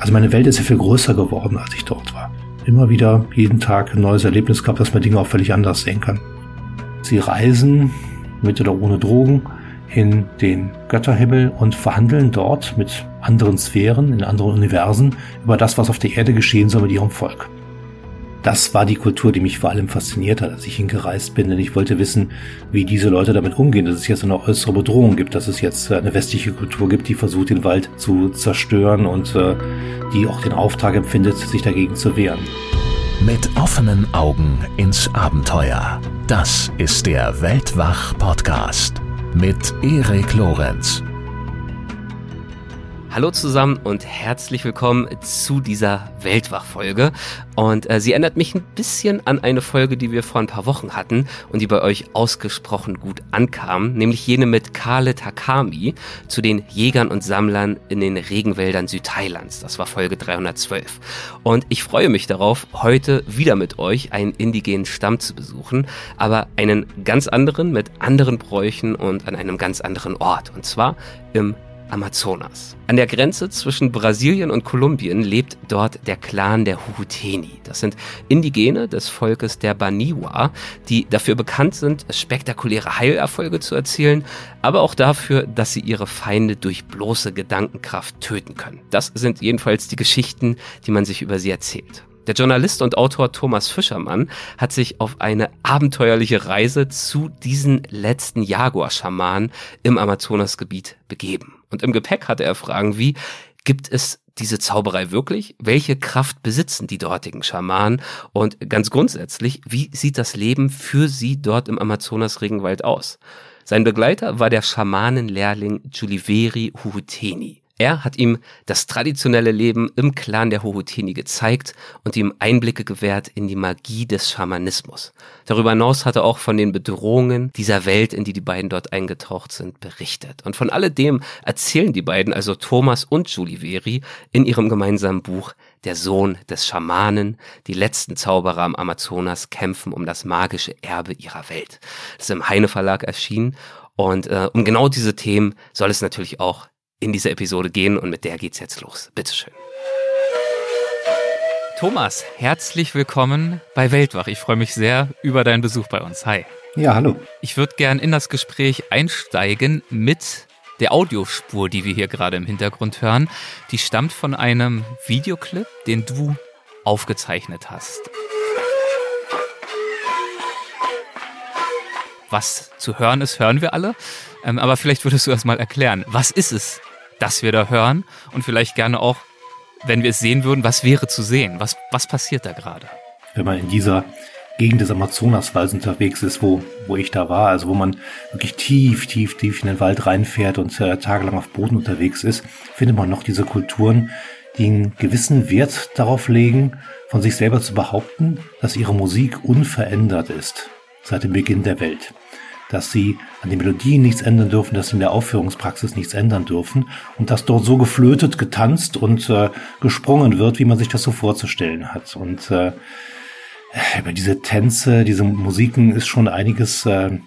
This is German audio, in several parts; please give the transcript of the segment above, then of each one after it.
Also meine Welt ist ja viel größer geworden, als ich dort war. Immer wieder jeden Tag ein neues Erlebnis gehabt, dass man Dinge auch völlig anders sehen kann. Sie reisen mit oder ohne Drogen in den Götterhimmel und verhandeln dort mit anderen Sphären, in anderen Universen über das, was auf der Erde geschehen soll mit ihrem Volk. Das war die Kultur, die mich vor allem fasziniert hat, als ich hingereist bin, denn ich wollte wissen, wie diese Leute damit umgehen, dass es jetzt eine äußere Bedrohung gibt, dass es jetzt eine westliche Kultur gibt, die versucht, den Wald zu zerstören und äh, die auch den Auftrag empfindet, sich dagegen zu wehren. Mit offenen Augen ins Abenteuer. Das ist der Weltwach-Podcast mit Erik Lorenz. Hallo zusammen und herzlich willkommen zu dieser Weltwach-Folge. Und äh, sie erinnert mich ein bisschen an eine Folge, die wir vor ein paar Wochen hatten und die bei euch ausgesprochen gut ankam, nämlich jene mit Kale Takami zu den Jägern und Sammlern in den Regenwäldern Südthailands. Das war Folge 312. Und ich freue mich darauf, heute wieder mit euch einen indigenen Stamm zu besuchen, aber einen ganz anderen mit anderen Bräuchen und an einem ganz anderen Ort. Und zwar im Amazonas. An der Grenze zwischen Brasilien und Kolumbien lebt dort der Clan der Huhuteni. Das sind Indigene des Volkes der Baniwa, die dafür bekannt sind, spektakuläre Heilerfolge zu erzielen, aber auch dafür, dass sie ihre Feinde durch bloße Gedankenkraft töten können. Das sind jedenfalls die Geschichten, die man sich über sie erzählt. Der Journalist und Autor Thomas Fischermann hat sich auf eine abenteuerliche Reise zu diesen letzten Jaguar-Schamanen im Amazonasgebiet begeben. Und im Gepäck hatte er Fragen wie, gibt es diese Zauberei wirklich? Welche Kraft besitzen die dortigen Schamanen? Und ganz grundsätzlich, wie sieht das Leben für sie dort im Amazonas-Regenwald aus? Sein Begleiter war der Schamanenlehrling Juliveri Huhuteni. Er hat ihm das traditionelle Leben im Clan der Hohutini gezeigt und ihm Einblicke gewährt in die Magie des Schamanismus. Darüber hinaus hat er auch von den Bedrohungen dieser Welt, in die die beiden dort eingetaucht sind, berichtet. Und von alledem erzählen die beiden, also Thomas und Julie Veri, in ihrem gemeinsamen Buch Der Sohn des Schamanen, die letzten Zauberer am Amazonas kämpfen um das magische Erbe ihrer Welt. Das ist im Heine Verlag erschienen und äh, um genau diese Themen soll es natürlich auch in dieser Episode gehen und mit der geht's jetzt los. Bitteschön. Thomas, herzlich willkommen bei Weltwach. Ich freue mich sehr über deinen Besuch bei uns. Hi. Ja, hallo. Ich würde gern in das Gespräch einsteigen mit der Audiospur, die wir hier gerade im Hintergrund hören. Die stammt von einem Videoclip, den du aufgezeichnet hast. Was zu hören ist, hören wir alle. Ähm, aber vielleicht würdest du erst mal erklären, was ist es, das wir da hören und vielleicht gerne auch, wenn wir es sehen würden, was wäre zu sehen? Was, was passiert da gerade? Wenn man in dieser Gegend des Amazonaswalds unterwegs ist, wo, wo ich da war, also wo man wirklich tief, tief, tief in den Wald reinfährt und äh, tagelang auf Boden unterwegs ist, findet man noch diese Kulturen, die einen gewissen Wert darauf legen, von sich selber zu behaupten, dass ihre Musik unverändert ist seit dem Beginn der Welt dass sie an den Melodien nichts ändern dürfen, dass sie in der Aufführungspraxis nichts ändern dürfen und dass dort so geflötet, getanzt und äh, gesprungen wird, wie man sich das so vorzustellen hat. Und äh, über diese Tänze, diese Musiken ist schon einiges äh,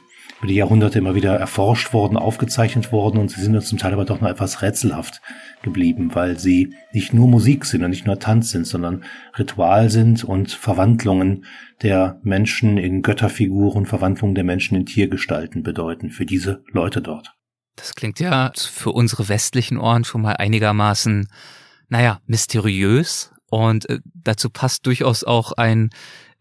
über die Jahrhunderte immer wieder erforscht worden, aufgezeichnet worden und sie sind uns zum Teil aber doch noch etwas rätselhaft geblieben, weil sie nicht nur Musik sind und nicht nur Tanz sind, sondern Ritual sind und Verwandlungen der Menschen in Götterfiguren, Verwandlungen der Menschen in Tiergestalten bedeuten für diese Leute dort. Das klingt ja für unsere westlichen Ohren schon mal einigermaßen, naja, mysteriös und äh, dazu passt durchaus auch ein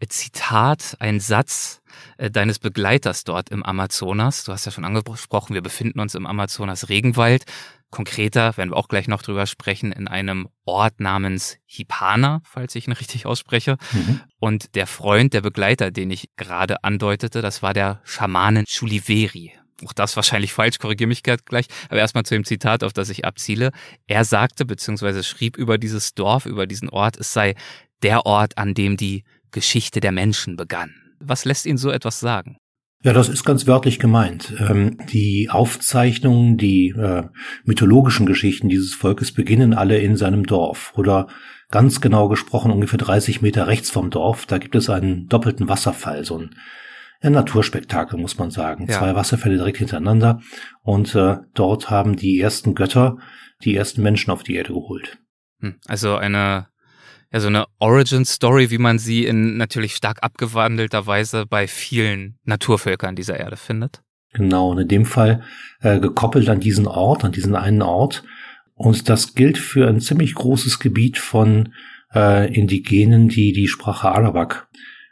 Zitat, ein Satz, äh, deines Begleiters dort im Amazonas. Du hast ja schon angesprochen, wir befinden uns im Amazonas Regenwald. Konkreter werden wir auch gleich noch drüber sprechen, in einem Ort namens Hipana, falls ich ihn richtig ausspreche. Mhm. Und der Freund, der Begleiter, den ich gerade andeutete, das war der Schamanen Chuliveri. Auch das wahrscheinlich falsch, korrigiere mich gleich. Aber erstmal zu dem Zitat, auf das ich abziele. Er sagte, beziehungsweise schrieb über dieses Dorf, über diesen Ort, es sei der Ort, an dem die Geschichte der Menschen begann. Was lässt ihn so etwas sagen? Ja, das ist ganz wörtlich gemeint. Ähm, die Aufzeichnungen, die äh, mythologischen Geschichten dieses Volkes beginnen alle in seinem Dorf oder ganz genau gesprochen ungefähr 30 Meter rechts vom Dorf. Da gibt es einen doppelten Wasserfall, so ein, ein Naturspektakel, muss man sagen. Ja. Zwei Wasserfälle direkt hintereinander und äh, dort haben die ersten Götter die ersten Menschen auf die Erde geholt. Hm, also eine, ja, so eine Origin-Story, wie man sie in natürlich stark abgewandelter Weise bei vielen Naturvölkern dieser Erde findet. Genau, und in dem Fall äh, gekoppelt an diesen Ort, an diesen einen Ort. Und das gilt für ein ziemlich großes Gebiet von äh, Indigenen, die die Sprache Arawak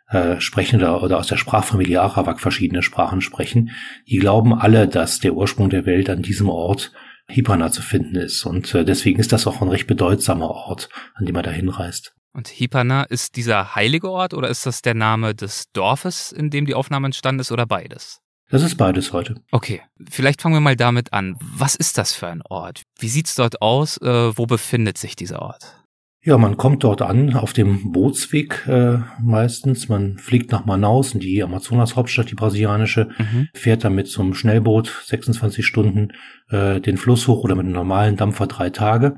äh, sprechen oder, oder aus der Sprachfamilie Arawak verschiedene Sprachen sprechen. Die glauben alle, dass der Ursprung der Welt an diesem Ort Hipana zu finden ist. Und äh, deswegen ist das auch ein recht bedeutsamer Ort, an dem er da hinreist. Und Hipana ist dieser heilige Ort oder ist das der Name des Dorfes, in dem die Aufnahme entstanden ist oder beides? Das ist beides heute. Okay, vielleicht fangen wir mal damit an. Was ist das für ein Ort? Wie sieht's dort aus? Äh, wo befindet sich dieser Ort? Ja, man kommt dort an auf dem Bootsweg äh, meistens. Man fliegt nach Manaus in die Amazonas-Hauptstadt, die brasilianische, mhm. fährt dann mit so einem Schnellboot 26 Stunden äh, den Fluss hoch oder mit einem normalen Dampfer drei Tage.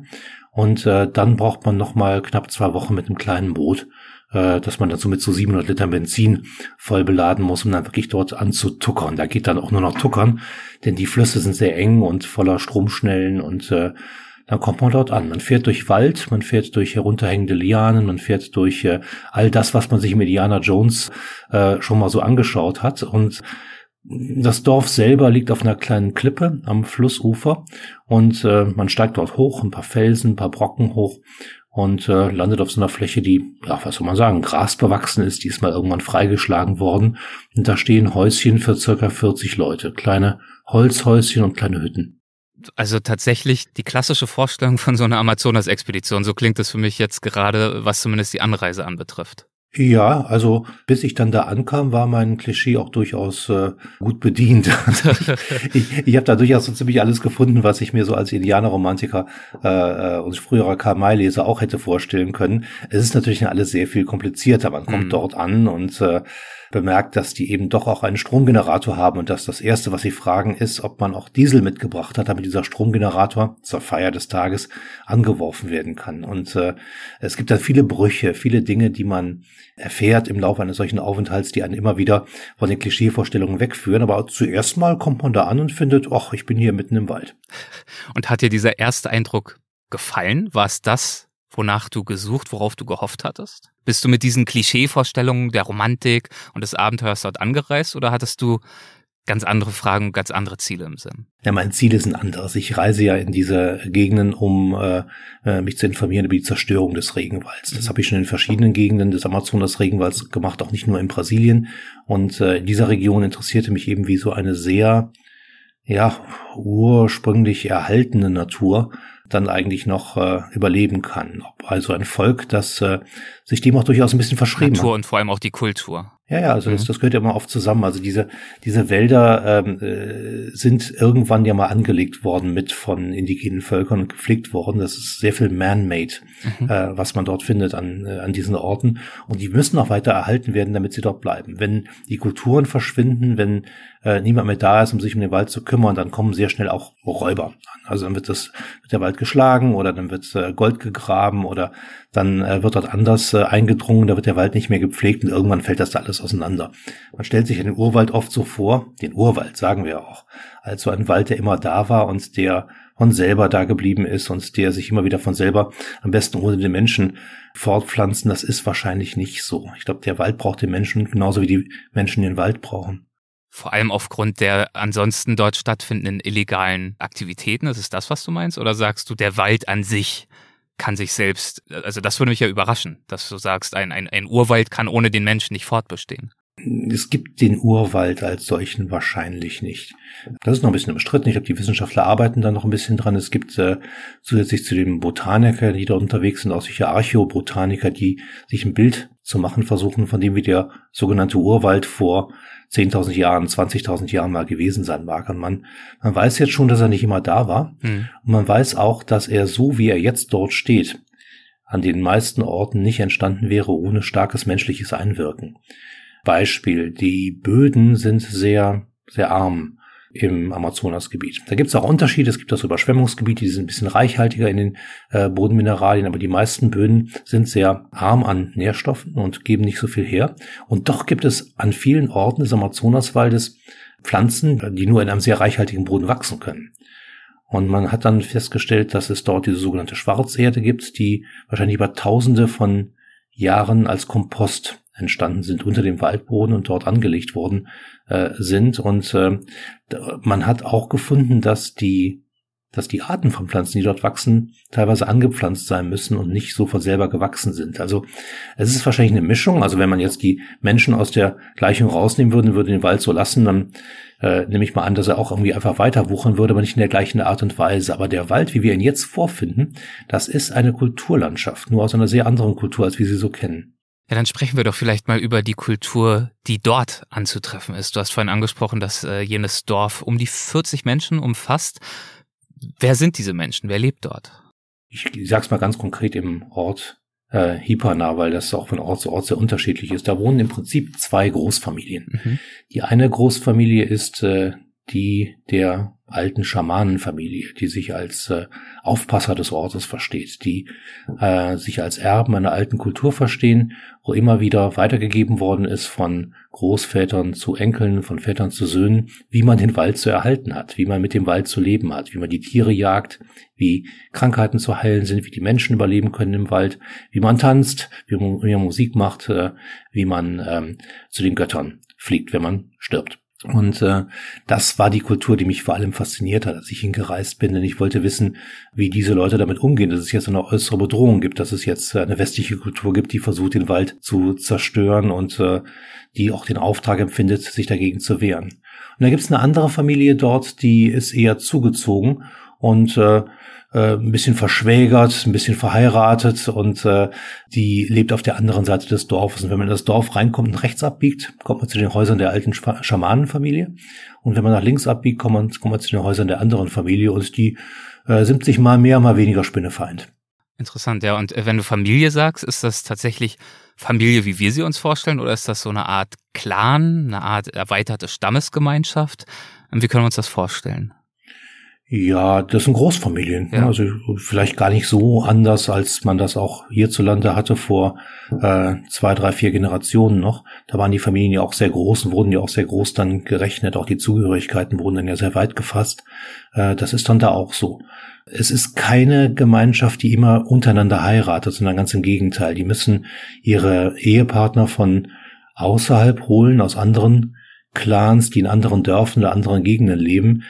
Und äh, dann braucht man noch mal knapp zwei Wochen mit einem kleinen Boot, äh, dass man dazu mit so 700 Liter Benzin voll beladen muss, um dann wirklich dort anzutuckern. Da geht dann auch nur noch tuckern, denn die Flüsse sind sehr eng und voller Stromschnellen und äh, dann kommt man dort an. Man fährt durch Wald, man fährt durch herunterhängende Lianen, man fährt durch äh, all das, was man sich mit Indiana Jones äh, schon mal so angeschaut hat. Und das Dorf selber liegt auf einer kleinen Klippe am Flussufer und äh, man steigt dort hoch, ein paar Felsen, ein paar Brocken hoch und äh, landet auf so einer Fläche, die, ja, was soll man sagen, grasbewachsen ist, die ist mal irgendwann freigeschlagen worden. Und da stehen Häuschen für circa 40 Leute, kleine Holzhäuschen und kleine Hütten also tatsächlich die klassische Vorstellung von so einer Amazonas-Expedition. So klingt es für mich jetzt gerade, was zumindest die Anreise anbetrifft. Ja, also bis ich dann da ankam, war mein Klischee auch durchaus äh, gut bedient. ich ich habe da durchaus so ziemlich alles gefunden, was ich mir so als Indianerromantiker äh, äh und früherer Karl-May-Leser auch hätte vorstellen können. Es ist natürlich alles sehr viel komplizierter. Man kommt mhm. dort an und äh, bemerkt, dass die eben doch auch einen Stromgenerator haben und dass das erste, was sie fragen, ist, ob man auch Diesel mitgebracht hat, damit dieser Stromgenerator zur Feier des Tages angeworfen werden kann. Und äh, es gibt da viele Brüche, viele Dinge, die man erfährt im Laufe eines solchen Aufenthalts, die einen immer wieder von den Klischeevorstellungen wegführen. Aber zuerst mal kommt man da an und findet, ach, ich bin hier mitten im Wald. Und hat dir dieser erste Eindruck gefallen? War es das, wonach du gesucht, worauf du gehofft hattest? Bist du mit diesen Klischeevorstellungen der Romantik und des Abenteuers dort angereist oder hattest du ganz andere Fragen, ganz andere Ziele im Sinn? Ja, mein Ziel ist ein anderes. Ich reise ja in diese Gegenden, um äh, äh mich zu informieren über die Zerstörung des Regenwalds. Das mhm. habe ich schon in verschiedenen Gegenden des Amazonas-Regenwalds gemacht, auch nicht nur in Brasilien. Und äh, in dieser Region interessierte mich eben, wie so eine sehr ja, ursprünglich erhaltene Natur dann eigentlich noch äh, überleben kann. Also ein Volk, das äh, sich dem auch durchaus ein bisschen verschrieben Natur hat. und vor allem auch die Kultur. Ja, ja, also mhm. das, das gehört ja immer oft zusammen. Also diese, diese Wälder ähm, äh, sind irgendwann ja mal angelegt worden mit von indigenen Völkern und gepflegt worden. Das ist sehr viel man-made, mhm. äh, was man dort findet an, äh, an diesen Orten. Und die müssen auch weiter erhalten werden, damit sie dort bleiben. Wenn die Kulturen verschwinden, wenn äh, niemand mehr da ist, um sich um den Wald zu kümmern, dann kommen sehr schnell auch Räuber an. Also dann wird das, wird der Wald geschlagen oder dann wird äh, Gold gegraben oder dann äh, wird dort anders äh, eingedrungen, da wird der Wald nicht mehr gepflegt und irgendwann fällt das da alles auseinander. Man stellt sich den Urwald oft so vor, den Urwald sagen wir auch, als so ein Wald, der immer da war und der von selber da geblieben ist und der sich immer wieder von selber am besten ohne den Menschen fortpflanzen, das ist wahrscheinlich nicht so. Ich glaube, der Wald braucht den Menschen genauso wie die Menschen den Wald brauchen. Vor allem aufgrund der ansonsten dort stattfindenden illegalen Aktivitäten. Das ist das, was du meinst? Oder sagst du, der Wald an sich kann sich selbst, also das würde mich ja überraschen, dass du sagst, ein, ein, ein Urwald kann ohne den Menschen nicht fortbestehen. Es gibt den Urwald als solchen wahrscheinlich nicht. Das ist noch ein bisschen umstritten. Ich glaube, die Wissenschaftler arbeiten da noch ein bisschen dran. Es gibt äh, zusätzlich zu den Botanikern, die da unterwegs sind, auch sicher Archäobotaniker, die sich ein Bild zu machen versuchen, von dem wie der sogenannte Urwald vor 10.000 Jahren, 20.000 Jahren mal gewesen sein mag. Und man, man weiß jetzt schon, dass er nicht immer da war. Mhm. Und man weiß auch, dass er so, wie er jetzt dort steht, an den meisten Orten nicht entstanden wäre ohne starkes menschliches Einwirken. Beispiel, die Böden sind sehr, sehr arm im Amazonasgebiet. Da gibt es auch Unterschiede. Es gibt das Überschwemmungsgebiete, die sind ein bisschen reichhaltiger in den äh, Bodenmineralien, aber die meisten Böden sind sehr arm an Nährstoffen und geben nicht so viel her. Und doch gibt es an vielen Orten des Amazonaswaldes Pflanzen, die nur in einem sehr reichhaltigen Boden wachsen können. Und man hat dann festgestellt, dass es dort diese sogenannte Schwarzerde gibt, die wahrscheinlich über Tausende von Jahren als Kompost entstanden sind unter dem Waldboden und dort angelegt worden äh, sind. Und äh, man hat auch gefunden, dass die dass die Arten von Pflanzen, die dort wachsen, teilweise angepflanzt sein müssen und nicht so von selber gewachsen sind. Also es ist wahrscheinlich eine Mischung. Also wenn man jetzt die Menschen aus der Gleichung rausnehmen würde, würde den Wald so lassen, dann äh, nehme ich mal an, dass er auch irgendwie einfach weiter wuchern würde, aber nicht in der gleichen Art und Weise. Aber der Wald, wie wir ihn jetzt vorfinden, das ist eine Kulturlandschaft, nur aus einer sehr anderen Kultur, als wir sie so kennen. Ja, dann sprechen wir doch vielleicht mal über die Kultur, die dort anzutreffen ist. Du hast vorhin angesprochen, dass äh, jenes Dorf um die 40 Menschen umfasst. Wer sind diese Menschen? Wer lebt dort? Ich sag's mal ganz konkret im Ort äh, Hipana, weil das auch von Ort zu Ort sehr unterschiedlich ist. Da wohnen im Prinzip zwei Großfamilien. Mhm. Die eine Großfamilie ist äh, die der alten Schamanenfamilie, die sich als äh, Aufpasser des Ortes versteht, die äh, sich als Erben einer alten Kultur verstehen, wo immer wieder weitergegeben worden ist von Großvätern zu Enkeln, von Vätern zu Söhnen, wie man den Wald zu erhalten hat, wie man mit dem Wald zu leben hat, wie man die Tiere jagt, wie Krankheiten zu heilen sind, wie die Menschen überleben können im Wald, wie man tanzt, wie man, wie man Musik macht, äh, wie man ähm, zu den Göttern fliegt, wenn man stirbt. Und äh, das war die Kultur, die mich vor allem fasziniert hat, als ich hingereist bin, denn ich wollte wissen, wie diese Leute damit umgehen, dass es jetzt eine äußere Bedrohung gibt, dass es jetzt eine westliche Kultur gibt, die versucht, den Wald zu zerstören und äh, die auch den Auftrag empfindet, sich dagegen zu wehren. Und da gibt es eine andere Familie dort, die ist eher zugezogen und äh, äh, ein bisschen verschwägert, ein bisschen verheiratet und äh, die lebt auf der anderen Seite des Dorfes. Und wenn man in das Dorf reinkommt und rechts abbiegt, kommt man zu den Häusern der alten Schamanenfamilie. Und wenn man nach links abbiegt, kommt man, kommt man zu den Häusern der anderen Familie und die äh, sind sich mal mehr, mal weniger Spinnefeind. Interessant, ja. Und äh, wenn du Familie sagst, ist das tatsächlich Familie, wie wir sie uns vorstellen, oder ist das so eine Art Clan, eine Art erweiterte Stammesgemeinschaft? Wie können wir uns das vorstellen? Ja, das sind Großfamilien. Ja. Also vielleicht gar nicht so anders, als man das auch hierzulande hatte vor äh, zwei, drei, vier Generationen noch. Da waren die Familien ja auch sehr groß und wurden ja auch sehr groß dann gerechnet. Auch die Zugehörigkeiten wurden dann ja sehr weit gefasst. Äh, das ist dann da auch so. Es ist keine Gemeinschaft, die immer untereinander heiratet, sondern ganz im Gegenteil. Die müssen ihre Ehepartner von außerhalb holen, aus anderen Clans, die in anderen Dörfern oder anderen Gegenden leben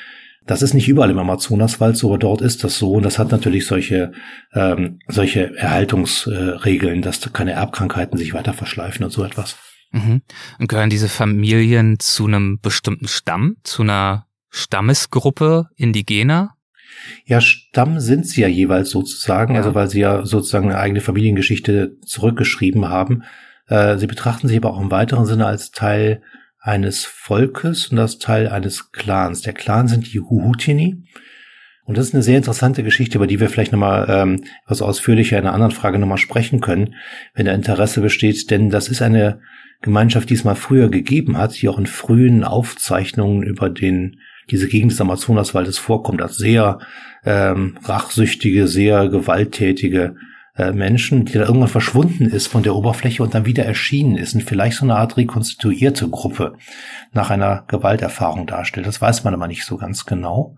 das ist nicht überall im Amazonaswald so, aber dort ist das so. Und das hat natürlich solche, ähm, solche Erhaltungsregeln, dass keine Erbkrankheiten sich weiter verschleifen und so etwas. Mhm. Und gehören diese Familien zu einem bestimmten Stamm, zu einer Stammesgruppe indigener? Ja, Stamm sind sie ja jeweils sozusagen, ja. also weil sie ja sozusagen eine eigene Familiengeschichte zurückgeschrieben haben. Äh, sie betrachten sich aber auch im weiteren Sinne als Teil eines Volkes und das Teil eines Clans. Der Clan sind die Huhutini. Und das ist eine sehr interessante Geschichte, über die wir vielleicht nochmal ähm, etwas ausführlicher in einer anderen Frage nochmal sprechen können, wenn da Interesse besteht. Denn das ist eine Gemeinschaft, die es mal früher gegeben hat, die auch in frühen Aufzeichnungen über den diese Gegend des Amazonaswaldes vorkommt, als sehr ähm, rachsüchtige, sehr gewalttätige Menschen, die da irgendwann verschwunden ist von der Oberfläche und dann wieder erschienen ist und vielleicht so eine Art rekonstituierte Gruppe nach einer Gewalterfahrung darstellt. Das weiß man aber nicht so ganz genau.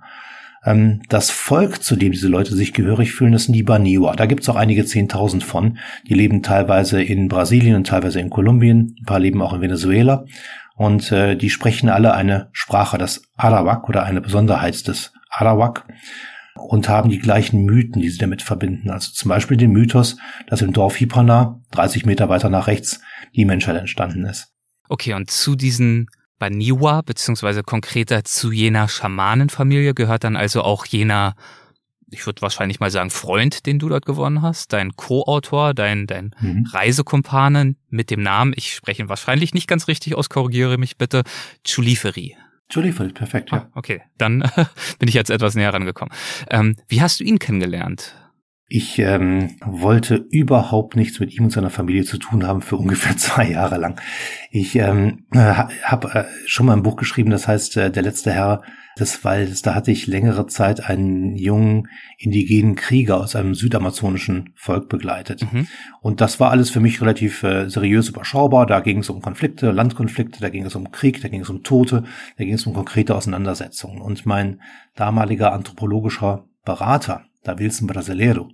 Ähm, das Volk, zu dem diese Leute sich gehörig fühlen, das sind die Baniwa. Da gibt es auch einige Zehntausend von. Die leben teilweise in Brasilien und teilweise in Kolumbien. Ein paar leben auch in Venezuela. Und äh, die sprechen alle eine Sprache, das Arawak oder eine Besonderheit des Arawak und haben die gleichen Mythen, die sie damit verbinden. Also zum Beispiel den Mythos, dass im Dorf Hipana, 30 Meter weiter nach rechts, die Menschheit entstanden ist. Okay, und zu diesen Baniwa, beziehungsweise konkreter zu jener Schamanenfamilie gehört dann also auch jener, ich würde wahrscheinlich mal sagen, Freund, den du dort gewonnen hast, dein Co-Autor, dein, dein mhm. Reisekumpanen mit dem Namen, ich spreche ihn wahrscheinlich nicht ganz richtig aus, korrigiere mich bitte, Chuliferi. Chuliferi, perfekt, ja. Ah, okay, dann bin ich jetzt etwas näher rangekommen. Ähm, wie hast du ihn kennengelernt? Ich ähm, wollte überhaupt nichts mit ihm und seiner Familie zu tun haben für ungefähr zwei Jahre lang. Ich ähm, habe äh, schon mal ein Buch geschrieben, das heißt äh, Der letzte Herr des Waldes. Da hatte ich längere Zeit einen jungen indigenen Krieger aus einem südamazonischen Volk begleitet. Mhm. Und das war alles für mich relativ äh, seriös überschaubar. Da ging es um Konflikte, Landkonflikte, da ging es um Krieg, da ging es um Tote, da ging es um konkrete Auseinandersetzungen. Und mein damaliger anthropologischer Berater, da Wilson Brasileiro,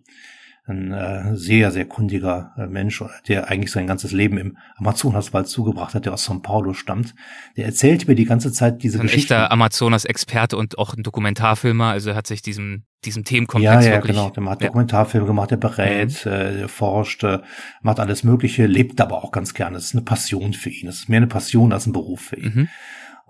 ein äh, sehr, sehr kundiger äh, Mensch, der eigentlich sein ganzes Leben im Amazonaswald zugebracht hat, der aus São Paulo stammt. Der erzählt mir die ganze Zeit diese ein Geschichte. Ein echter Amazonas-Experte und auch ein Dokumentarfilmer, also hat sich diesem, diesem Themenkomplex ja, ja, wirklich... genau. Der hat Dokumentarfilme gemacht, der berät, mhm. äh, der forscht, äh, macht alles Mögliche, lebt aber auch ganz gerne. Das ist eine Passion für ihn. Das ist mehr eine Passion als ein Beruf für ihn. Mhm.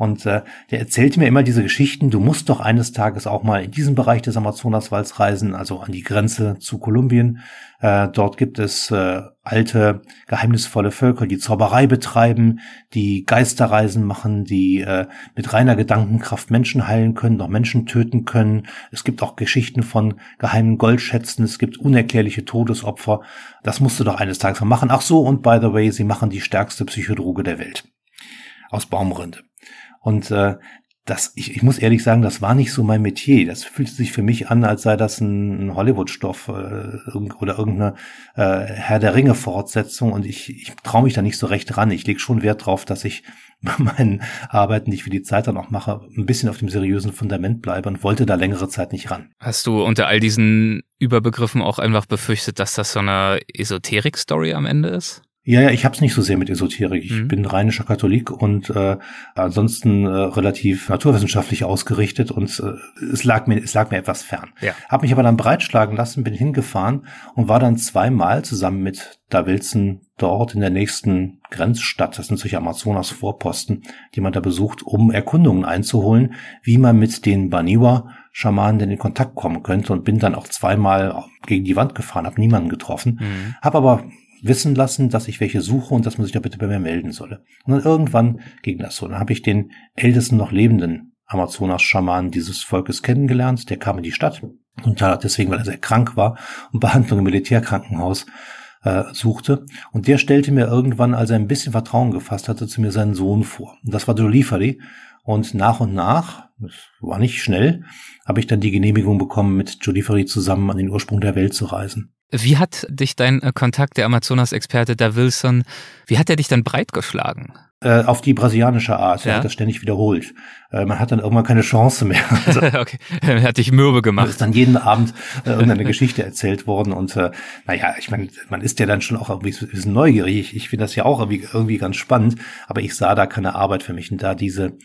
Und äh, der erzählte mir immer diese Geschichten, du musst doch eines Tages auch mal in diesen Bereich des Amazonaswalds reisen, also an die Grenze zu Kolumbien. Äh, dort gibt es äh, alte, geheimnisvolle Völker, die Zauberei betreiben, die Geisterreisen machen, die äh, mit reiner Gedankenkraft Menschen heilen können, noch Menschen töten können. Es gibt auch Geschichten von geheimen Goldschätzen, es gibt unerklärliche Todesopfer. Das musst du doch eines Tages mal machen. Ach so, und by the way, sie machen die stärkste Psychodroge der Welt. Aus Baumrinde. Und äh, das, ich, ich muss ehrlich sagen, das war nicht so mein Metier. Das fühlte sich für mich an, als sei das ein, Hollywood-Stoff äh, oder irgendeine äh, Herr der Ringe-Fortsetzung. Und ich, ich traue mich da nicht so recht ran. Ich lege schon Wert drauf, dass ich bei meinen Arbeiten, die ich für die Zeit dann auch mache, ein bisschen auf dem seriösen Fundament bleibe und wollte da längere Zeit nicht ran. Hast du unter all diesen Überbegriffen auch einfach befürchtet, dass das so eine Esoterik-Story am Ende ist? Ja, ja, ich habe es nicht so sehr mit Esoterik. Ich mhm. bin rheinischer Katholik und äh, ansonsten äh, relativ naturwissenschaftlich ausgerichtet und äh, es lag mir es lag mir etwas fern. Ja. Habe mich aber dann breitschlagen lassen, bin hingefahren und war dann zweimal zusammen mit Da Wilson dort in der nächsten Grenzstadt. Das sind solche Amazonas-Vorposten, die man da besucht, um Erkundungen einzuholen, wie man mit den Baniwa Schamanen denn in Kontakt kommen könnte und bin dann auch zweimal gegen die Wand gefahren, habe niemanden getroffen, mhm. habe aber wissen lassen, dass ich welche suche und dass man sich da bitte bei mir melden solle. Und dann irgendwann ging das so. Dann habe ich den ältesten noch lebenden Amazonas-Schaman dieses Volkes kennengelernt. Der kam in die Stadt und deswegen, weil er sehr krank war und Behandlung im Militärkrankenhaus äh, suchte. Und der stellte mir irgendwann, als er ein bisschen Vertrauen gefasst hatte, zu mir seinen Sohn vor. Und das war Dolifari. Und nach und nach, das war nicht schnell, habe ich dann die Genehmigung bekommen, mit Jodiferi zusammen an den Ursprung der Welt zu reisen. Wie hat dich dein äh, Kontakt, der Amazonas-Experte, der Wilson, wie hat er dich dann breitgeschlagen? Äh, auf die brasilianische Art. Ja. Er hat das ständig wiederholt. Äh, man hat dann irgendwann keine Chance mehr. Also, okay, er hat dich mürbe gemacht. Es ist dann jeden Abend äh, irgendeine Geschichte erzählt worden und äh, naja, ich meine, man ist ja dann schon auch irgendwie ein bisschen neugierig. Ich, ich finde das ja auch irgendwie, irgendwie ganz spannend, aber ich sah da keine Arbeit für mich und da diese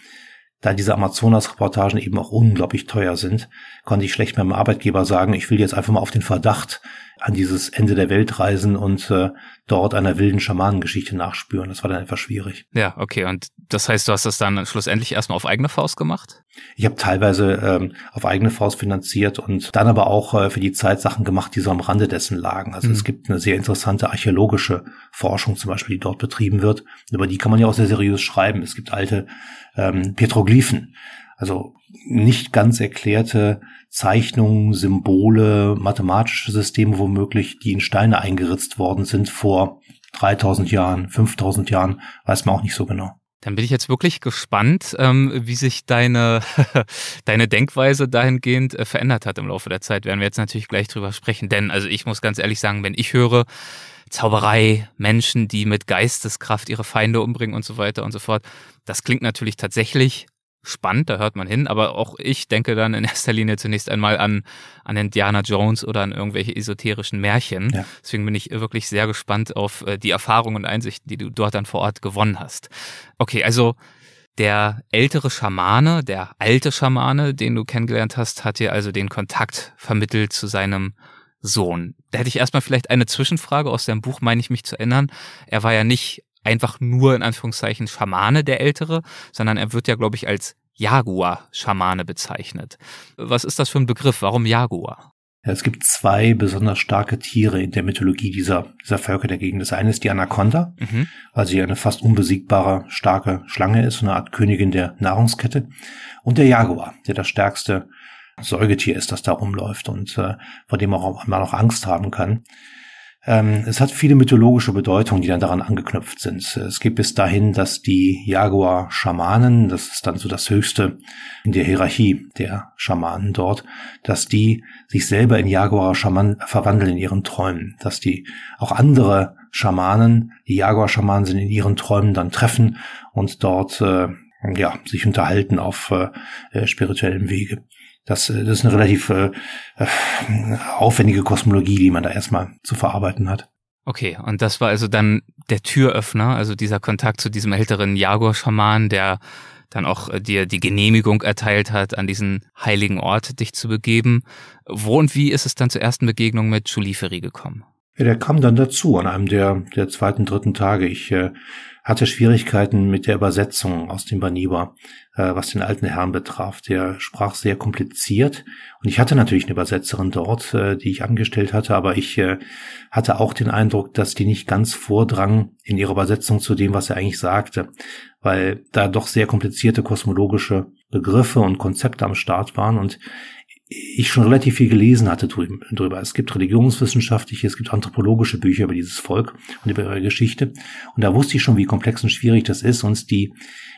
da diese Amazonas-Reportagen eben auch unglaublich teuer sind, konnte ich schlecht meinem Arbeitgeber sagen, ich will jetzt einfach mal auf den Verdacht an dieses Ende der Welt reisen und äh, dort einer wilden Schamanengeschichte nachspüren. Das war dann etwas schwierig. Ja, okay. Und das heißt, du hast das dann schlussendlich erstmal auf eigene Faust gemacht? Ich habe teilweise ähm, auf eigene Faust finanziert und dann aber auch äh, für die Zeit Sachen gemacht, die so am Rande dessen lagen. Also mhm. es gibt eine sehr interessante archäologische Forschung zum Beispiel, die dort betrieben wird. Über die kann man ja auch sehr seriös schreiben. Es gibt alte ähm, Petroglyphen. Also nicht ganz erklärte Zeichnungen, Symbole, mathematische Systeme womöglich, die in Steine eingeritzt worden sind vor 3000 Jahren, 5000 Jahren, weiß man auch nicht so genau. Dann bin ich jetzt wirklich gespannt, ähm, wie sich deine, deine Denkweise dahingehend äh, verändert hat im Laufe der Zeit. Werden wir jetzt natürlich gleich drüber sprechen. Denn, also ich muss ganz ehrlich sagen, wenn ich höre, Zauberei, Menschen, die mit Geisteskraft ihre Feinde umbringen und so weiter und so fort, das klingt natürlich tatsächlich spannend, da hört man hin, aber auch ich denke dann in erster Linie zunächst einmal an, an Indiana Jones oder an irgendwelche esoterischen Märchen. Ja. Deswegen bin ich wirklich sehr gespannt auf äh, die Erfahrungen und Einsichten, die du dort dann vor Ort gewonnen hast. Okay, also der ältere Schamane, der alte Schamane, den du kennengelernt hast, hat dir also den Kontakt vermittelt zu seinem Sohn. Da hätte ich erstmal vielleicht eine Zwischenfrage aus deinem Buch, meine ich mich zu erinnern. Er war ja nicht einfach nur in Anführungszeichen Schamane, der Ältere, sondern er wird ja, glaube ich, als Jaguar-Schamane bezeichnet. Was ist das für ein Begriff? Warum Jaguar? Ja, es gibt zwei besonders starke Tiere in der Mythologie dieser, dieser Völker der Gegend. Das eine ist die Anaconda, mhm. weil sie eine fast unbesiegbare, starke Schlange ist, eine Art Königin der Nahrungskette. Und der Jaguar, der das stärkste Säugetier ist, das da rumläuft und äh, vor dem auch man auch Angst haben kann. Ähm, es hat viele mythologische Bedeutungen, die dann daran angeknüpft sind. Es geht bis dahin, dass die Jaguar-Schamanen, das ist dann so das Höchste in der Hierarchie der Schamanen dort, dass die sich selber in Jaguar-Schamanen verwandeln in ihren Träumen, dass die auch andere Schamanen, die Jaguar-Schamanen sind in ihren Träumen dann treffen und dort äh, ja, sich unterhalten auf äh, spirituellem Wege. Das, äh, das ist eine relativ äh, äh, aufwendige Kosmologie, die man da erstmal zu verarbeiten hat. Okay, und das war also dann der Türöffner, also dieser Kontakt zu diesem älteren Jaguar-Schaman, der dann auch äh, dir die Genehmigung erteilt hat, an diesen heiligen Ort dich zu begeben. Wo und wie ist es dann zur ersten Begegnung mit Juliferi gekommen? Ja, der kam dann dazu an einem der, der zweiten, dritten Tage. Ich äh, hatte Schwierigkeiten mit der Übersetzung aus dem Baniba, äh, was den alten Herrn betraf. Der sprach sehr kompliziert und ich hatte natürlich eine Übersetzerin dort, äh, die ich angestellt hatte, aber ich äh, hatte auch den Eindruck, dass die nicht ganz vordrang in ihrer Übersetzung zu dem, was er eigentlich sagte, weil da doch sehr komplizierte kosmologische Begriffe und Konzepte am Start waren und ich schon relativ viel gelesen hatte drüber. Es gibt religionswissenschaftliche, es gibt anthropologische Bücher über dieses Volk und über ihre Geschichte. Und da wusste ich schon, wie komplex und schwierig das ist. Und die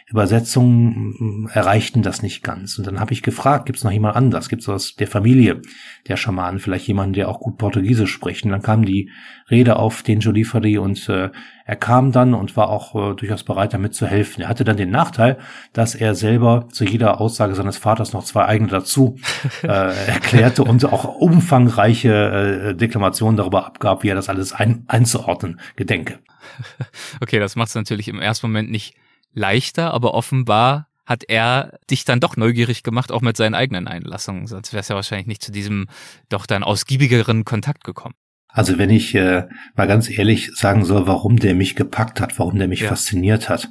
Übersetzungen mm, erreichten das nicht ganz. Und dann habe ich gefragt, gibt es noch jemand anders? Gibt es aus der Familie der Schamanen vielleicht jemanden, der auch gut Portugiesisch spricht? Und dann kam die Rede auf den Joliferi und äh, er kam dann und war auch äh, durchaus bereit, damit zu helfen. Er hatte dann den Nachteil, dass er selber zu jeder Aussage seines Vaters noch zwei eigene dazu äh, erklärte und auch umfangreiche äh, Deklamationen darüber abgab, wie er das alles ein, einzuordnen gedenke. Okay, das macht es natürlich im ersten Moment nicht leichter, aber offenbar hat er dich dann doch neugierig gemacht, auch mit seinen eigenen Einlassungen. Sonst wär's ja wahrscheinlich nicht zu diesem doch dann ausgiebigeren Kontakt gekommen. Also wenn ich äh, mal ganz ehrlich sagen soll, warum der mich gepackt hat, warum der mich ja. fasziniert hat,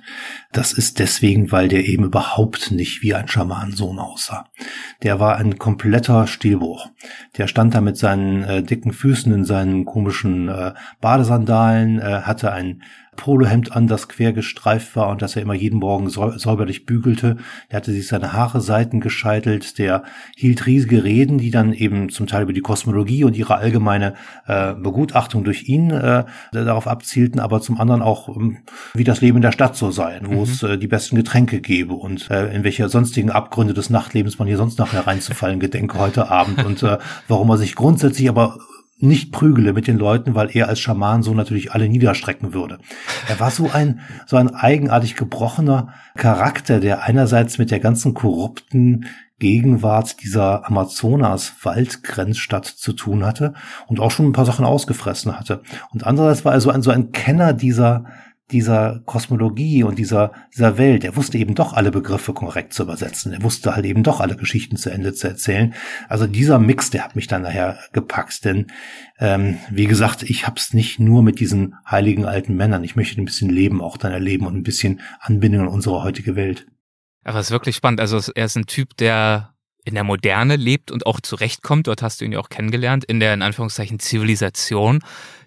das ist deswegen, weil der eben überhaupt nicht wie ein Schamansohn aussah. Der war ein kompletter Stilbruch. Der stand da mit seinen äh, dicken Füßen in seinen komischen äh, Badesandalen, äh, hatte ein Polohemd an, das quer gestreift war und das er immer jeden Morgen säuberlich bügelte. Der hatte sich seine Haare seiten gescheitelt, der hielt riesige Reden, die dann eben zum Teil über die Kosmologie und ihre allgemeine äh, Begutachtung durch ihn äh, darauf abzielten, aber zum anderen auch, ähm, wie das Leben in der Stadt so sei, wo mhm. es äh, die besten Getränke gebe und äh, in welche sonstigen Abgründe des Nachtlebens man hier sonst noch hereinzufallen gedenke heute Abend und äh, warum er sich grundsätzlich aber nicht prügele mit den Leuten, weil er als Schaman so natürlich alle niederstrecken würde. Er war so ein, so ein eigenartig gebrochener Charakter, der einerseits mit der ganzen korrupten Gegenwart dieser Amazonas-Waldgrenzstadt zu tun hatte und auch schon ein paar Sachen ausgefressen hatte. Und andererseits war er so ein, so ein Kenner dieser, dieser Kosmologie und dieser, dieser Welt. Er wusste eben doch alle Begriffe korrekt zu übersetzen. Er wusste halt eben doch alle Geschichten zu Ende zu erzählen. Also dieser Mix, der hat mich dann nachher gepackt. Denn ähm, wie gesagt, ich hab's nicht nur mit diesen heiligen alten Männern. Ich möchte ein bisschen Leben auch dann erleben und ein bisschen Anbindung an unsere heutige Welt. Aber es ist wirklich spannend. Also er ist ein Typ, der in der Moderne lebt und auch zurechtkommt. Dort hast du ihn ja auch kennengelernt, in der in Anführungszeichen Zivilisation,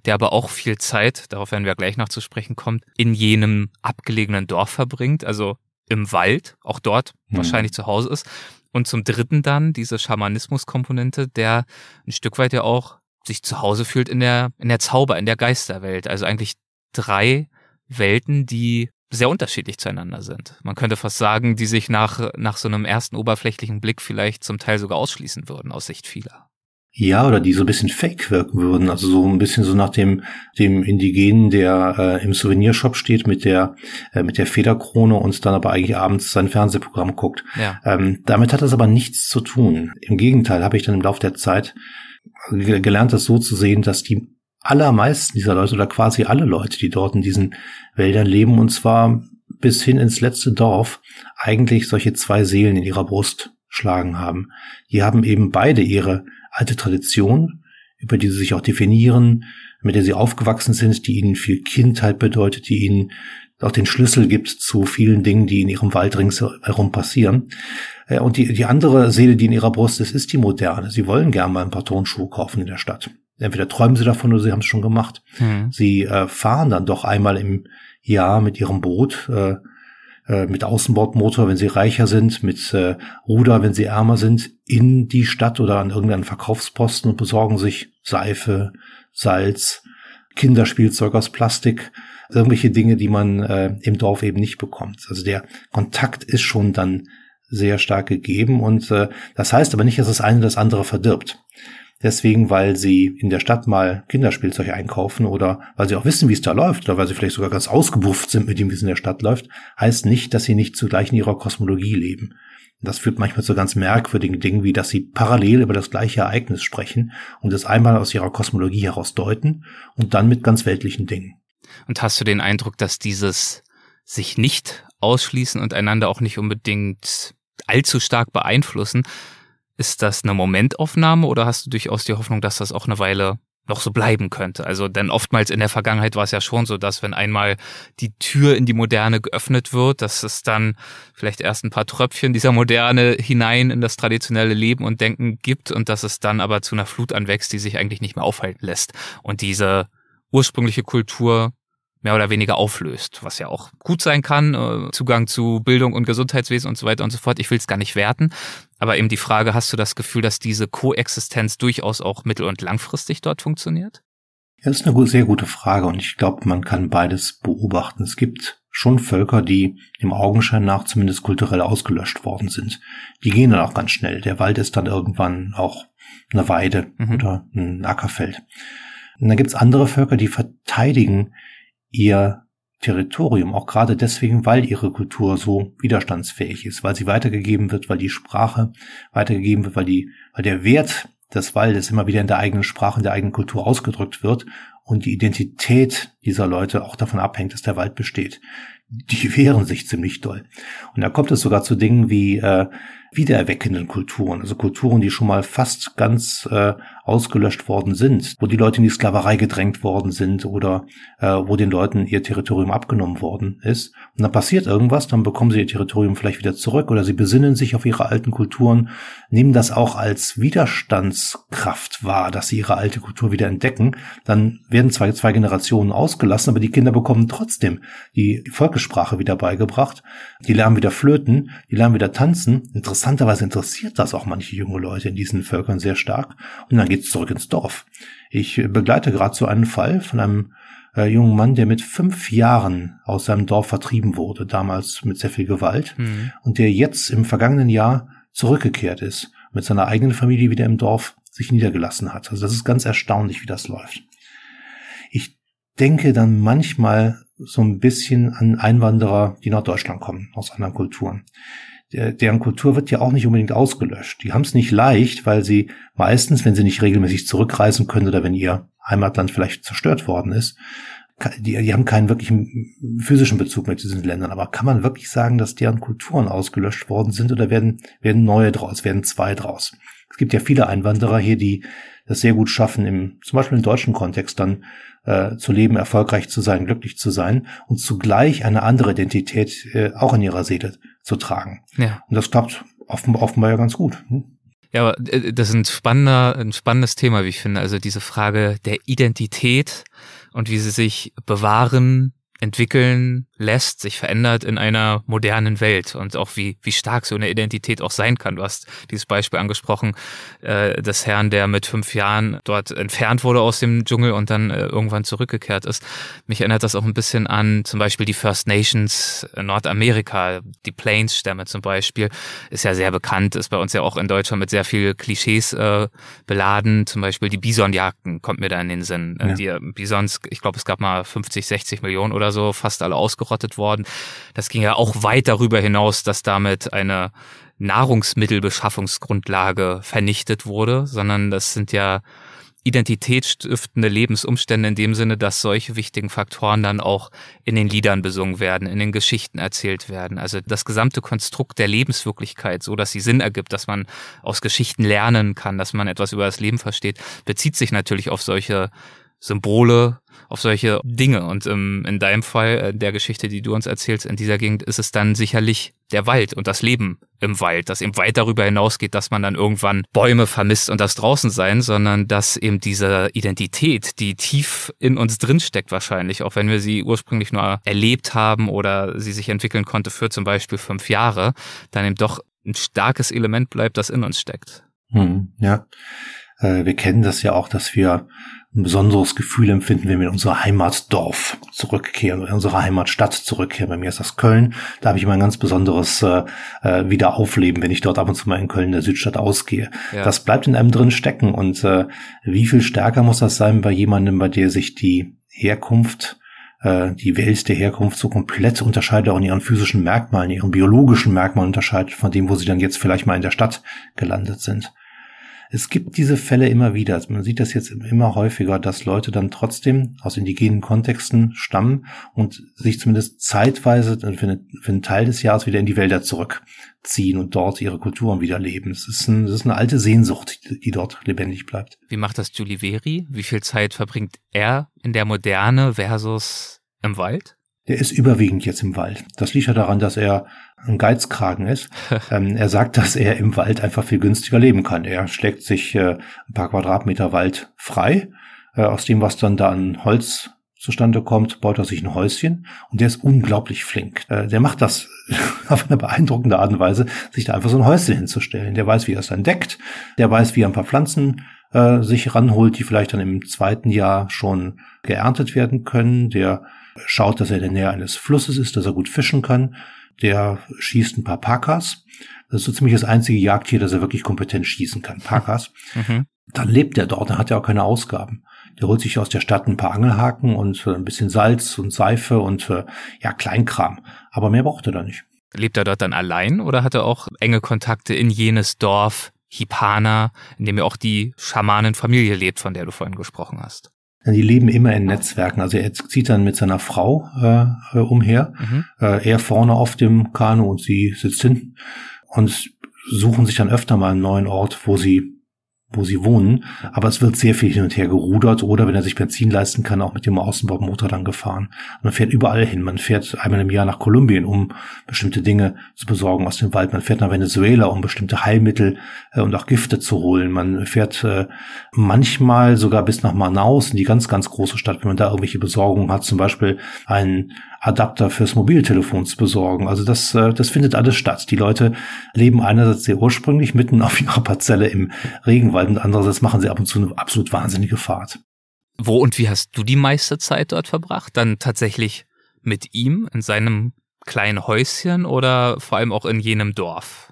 der aber auch viel Zeit, darauf werden wir gleich noch zu sprechen kommt, in jenem abgelegenen Dorf verbringt, also im Wald, auch dort hm. wahrscheinlich zu Hause ist. Und zum dritten dann diese Schamanismus-Komponente, der ein Stück weit ja auch sich zu Hause fühlt in der, in der Zauber, in der Geisterwelt. Also eigentlich drei Welten, die sehr unterschiedlich zueinander sind. Man könnte fast sagen, die sich nach, nach so einem ersten oberflächlichen Blick vielleicht zum Teil sogar ausschließen würden aus Sicht vieler. Ja, oder die so ein bisschen fake wirken würden. Also so ein bisschen so nach dem, dem Indigenen, der äh, im Souvenirshop steht mit der, äh, mit der Federkrone und dann aber eigentlich abends sein Fernsehprogramm guckt. Ja. Ähm, damit hat das aber nichts zu tun. Im Gegenteil habe ich dann im Laufe der Zeit gelernt, das so zu sehen, dass die allermeisten dieser Leute oder quasi alle Leute, die dort in diesen Wäldern leben, und zwar bis hin ins letzte Dorf, eigentlich solche zwei Seelen in ihrer Brust schlagen haben. Die haben eben beide ihre alte Tradition, über die sie sich auch definieren, mit der sie aufgewachsen sind, die ihnen viel Kindheit bedeutet, die ihnen auch den Schlüssel gibt zu vielen Dingen, die in ihrem Wald ringsherum passieren. Äh, und die, die andere Seele, die in ihrer Brust ist, ist die moderne. Sie wollen gern mal ein paar Tonschuhe kaufen in der Stadt. Entweder träumen sie davon oder sie haben es schon gemacht. Mhm. Sie äh, fahren dann doch einmal im Jahr mit ihrem Boot äh, äh, mit Außenbordmotor, wenn sie reicher sind, mit äh, Ruder, wenn sie ärmer sind, in die Stadt oder an irgendeinen Verkaufsposten und besorgen sich Seife, Salz, Kinderspielzeug aus Plastik, irgendwelche Dinge, die man äh, im Dorf eben nicht bekommt. Also der Kontakt ist schon dann sehr stark gegeben und äh, das heißt aber nicht, dass das eine das andere verdirbt. Deswegen, weil sie in der Stadt mal Kinderspielzeug einkaufen oder weil sie auch wissen, wie es da läuft oder weil sie vielleicht sogar ganz ausgebufft sind mit dem, wie es in der Stadt läuft, heißt nicht, dass sie nicht zugleich in ihrer Kosmologie leben. Das führt manchmal zu ganz merkwürdigen Dingen, wie dass sie parallel über das gleiche Ereignis sprechen und es einmal aus ihrer Kosmologie heraus deuten und dann mit ganz weltlichen Dingen. Und hast du den Eindruck, dass dieses sich nicht ausschließen und einander auch nicht unbedingt allzu stark beeinflussen, ist das eine Momentaufnahme oder hast du durchaus die Hoffnung, dass das auch eine Weile noch so bleiben könnte. Also denn oftmals in der Vergangenheit war es ja schon so, dass wenn einmal die Tür in die Moderne geöffnet wird, dass es dann vielleicht erst ein paar Tröpfchen dieser Moderne hinein in das traditionelle Leben und Denken gibt und dass es dann aber zu einer Flut anwächst, die sich eigentlich nicht mehr aufhalten lässt. Und diese ursprüngliche Kultur mehr oder weniger auflöst, was ja auch gut sein kann, äh, Zugang zu Bildung und Gesundheitswesen und so weiter und so fort. Ich will es gar nicht werten, aber eben die Frage, hast du das Gefühl, dass diese Koexistenz durchaus auch mittel- und langfristig dort funktioniert? Ja, das ist eine sehr gute Frage und ich glaube, man kann beides beobachten. Es gibt schon Völker, die im Augenschein nach zumindest kulturell ausgelöscht worden sind. Die gehen dann auch ganz schnell. Der Wald ist dann irgendwann auch eine Weide mhm. oder ein Ackerfeld. Und dann gibt's andere Völker, die verteidigen ihr Territorium, auch gerade deswegen, weil ihre Kultur so widerstandsfähig ist, weil sie weitergegeben wird, weil die Sprache weitergegeben wird, weil die, weil der Wert des Waldes immer wieder in der eigenen Sprache, in der eigenen Kultur ausgedrückt wird und die Identität dieser Leute auch davon abhängt, dass der Wald besteht. Die wehren sich ziemlich doll. Und da kommt es sogar zu Dingen wie äh, wiedererweckenden Kulturen, also Kulturen, die schon mal fast ganz äh, ausgelöscht worden sind, wo die Leute in die Sklaverei gedrängt worden sind oder äh, wo den Leuten ihr Territorium abgenommen worden ist. Und dann passiert irgendwas, dann bekommen sie ihr Territorium vielleicht wieder zurück oder sie besinnen sich auf ihre alten Kulturen, nehmen das auch als Widerstandskraft wahr, dass sie ihre alte Kultur wieder entdecken. Dann werden zwei, zwei Generationen ausgelassen, aber die Kinder bekommen trotzdem die Volkessprache wieder beigebracht. Die lernen wieder flöten, die lernen wieder tanzen. Interessanterweise interessiert das auch manche junge Leute in diesen Völkern sehr stark. Und dann geht's zurück ins Dorf. Ich begleite gerade so einen Fall von einem äh, jungen Mann, der mit fünf Jahren aus seinem Dorf vertrieben wurde, damals mit sehr viel Gewalt, mhm. und der jetzt im vergangenen Jahr zurückgekehrt ist, mit seiner eigenen Familie wieder im Dorf sich niedergelassen hat. Also das ist ganz erstaunlich, wie das läuft. Ich denke dann manchmal so ein bisschen an Einwanderer, die nach Deutschland kommen, aus anderen Kulturen der, deren Kultur wird ja auch nicht unbedingt ausgelöscht. Die haben es nicht leicht, weil sie meistens, wenn sie nicht regelmäßig zurückreisen können oder wenn ihr Heimatland vielleicht zerstört worden ist, die, die haben keinen wirklichen physischen Bezug mit diesen Ländern. Aber kann man wirklich sagen, dass deren Kulturen ausgelöscht worden sind oder werden, werden neue draus, werden zwei draus? Es gibt ja viele Einwanderer hier, die das sehr gut schaffen, im, zum Beispiel im deutschen Kontext dann äh, zu leben, erfolgreich zu sein, glücklich zu sein und zugleich eine andere Identität äh, auch in ihrer Seele zu tragen. Ja. Und das klappt offenbar, offenbar ja ganz gut. Hm? Ja, aber äh, das ist ein spannender, ein spannendes Thema, wie ich finde. Also diese Frage der Identität und wie sie sich bewahren, entwickeln lässt, sich verändert in einer modernen Welt und auch wie, wie stark so eine Identität auch sein kann. Du hast dieses Beispiel angesprochen, äh, des Herrn, der mit fünf Jahren dort entfernt wurde aus dem Dschungel und dann äh, irgendwann zurückgekehrt ist. Mich erinnert das auch ein bisschen an zum Beispiel die First Nations in Nordamerika, die Plains-Stämme zum Beispiel, ist ja sehr bekannt, ist bei uns ja auch in Deutschland mit sehr viel Klischees äh, beladen. Zum Beispiel die Bisonjagden kommt mir da in den Sinn. Ja. Die Bisons, ich glaube, es gab mal 50, 60 Millionen oder so, fast alle ausgerottet worden. Das ging ja auch weit darüber hinaus, dass damit eine Nahrungsmittelbeschaffungsgrundlage vernichtet wurde, sondern das sind ja identitätsstiftende Lebensumstände in dem Sinne, dass solche wichtigen Faktoren dann auch in den Liedern besungen werden, in den Geschichten erzählt werden. Also das gesamte Konstrukt der Lebenswirklichkeit, so dass sie Sinn ergibt, dass man aus Geschichten lernen kann, dass man etwas über das Leben versteht, bezieht sich natürlich auf solche Symbole, auf solche Dinge. Und ähm, in deinem Fall, äh, der Geschichte, die du uns erzählst, in dieser Gegend, ist es dann sicherlich der Wald und das Leben im Wald, das eben weit darüber hinausgeht, dass man dann irgendwann Bäume vermisst und das draußen sein, sondern dass eben diese Identität, die tief in uns drinsteckt wahrscheinlich, auch wenn wir sie ursprünglich nur erlebt haben oder sie sich entwickeln konnte für zum Beispiel fünf Jahre, dann eben doch ein starkes Element bleibt, das in uns steckt. Hm, ja, äh, wir kennen das ja auch, dass wir ein besonderes Gefühl empfinden, wenn wir in unser Heimatdorf zurückkehren, in unsere Heimatstadt zurückkehren. Bei mir ist das Köln. Da habe ich immer ein ganz besonderes äh, äh, Wiederaufleben, wenn ich dort ab und zu mal in Köln in der Südstadt ausgehe. Ja. Das bleibt in einem drin stecken. Und äh, wie viel stärker muss das sein bei jemandem, bei der sich die Herkunft äh, die Welt der Herkunft so komplett unterscheidet, auch in ihren physischen Merkmalen, ihren biologischen Merkmalen unterscheidet von dem, wo sie dann jetzt vielleicht mal in der Stadt gelandet sind es gibt diese Fälle immer wieder. Man sieht das jetzt immer häufiger, dass Leute dann trotzdem aus indigenen Kontexten stammen und sich zumindest zeitweise für, eine, für einen Teil des Jahres wieder in die Wälder zurückziehen und dort ihre Kulturen wieder leben. Das ist, ein, ist eine alte Sehnsucht, die dort lebendig bleibt. Wie macht das Giuliani? Wie viel Zeit verbringt er in der Moderne versus im Wald? der ist überwiegend jetzt im Wald. Das liegt ja daran, dass er ein Geizkragen ist. ähm, er sagt, dass er im Wald einfach viel günstiger leben kann. Er schlägt sich äh, ein paar Quadratmeter Wald frei. Äh, aus dem, was dann da an Holz zustande kommt, baut er sich ein Häuschen und der ist unglaublich flink. Äh, der macht das auf eine beeindruckende Art und Weise, sich da einfach so ein Häuschen hinzustellen. Der weiß, wie er es dann deckt, der weiß, wie er ein paar Pflanzen äh, sich ranholt, die vielleicht dann im zweiten Jahr schon geerntet werden können. Der schaut, dass er in der Nähe eines Flusses ist, dass er gut fischen kann. Der schießt ein paar Pakas. Das ist so ziemlich das einzige Jagdtier, das er wirklich kompetent schießen kann. Pakas. Mhm. Dann lebt er dort, dann hat er auch keine Ausgaben. Der holt sich aus der Stadt ein paar Angelhaken und äh, ein bisschen Salz und Seife und äh, ja, Kleinkram. Aber mehr braucht er da nicht. Lebt er dort dann allein oder hat er auch enge Kontakte in jenes Dorf, Hipana, in dem ja auch die Schamanenfamilie lebt, von der du vorhin gesprochen hast? Die leben immer in Netzwerken. Also er zieht dann mit seiner Frau äh, umher. Mhm. Äh, er vorne auf dem Kanu und sie sitzt hinten und suchen sich dann öfter mal einen neuen Ort, wo sie wo sie wohnen. Aber es wird sehr viel hin und her gerudert oder wenn er sich Benzin leisten kann, auch mit dem Außenbordmotor dann gefahren. Man fährt überall hin. Man fährt einmal im Jahr nach Kolumbien, um bestimmte Dinge zu besorgen aus dem Wald. Man fährt nach Venezuela, um bestimmte Heilmittel äh, und auch Gifte zu holen. Man fährt äh, manchmal sogar bis nach Manaus, in die ganz, ganz große Stadt, wenn man da irgendwelche Besorgungen hat. Zum Beispiel ein Adapter fürs Mobiltelefon zu besorgen. Also das, äh, das findet alles statt. Die Leute leben einerseits sehr ursprünglich mitten auf ihrer Parzelle im Regenwald und andererseits machen sie ab und zu eine absolut wahnsinnige Fahrt. Wo und wie hast du die meiste Zeit dort verbracht? Dann tatsächlich mit ihm in seinem kleinen Häuschen oder vor allem auch in jenem Dorf?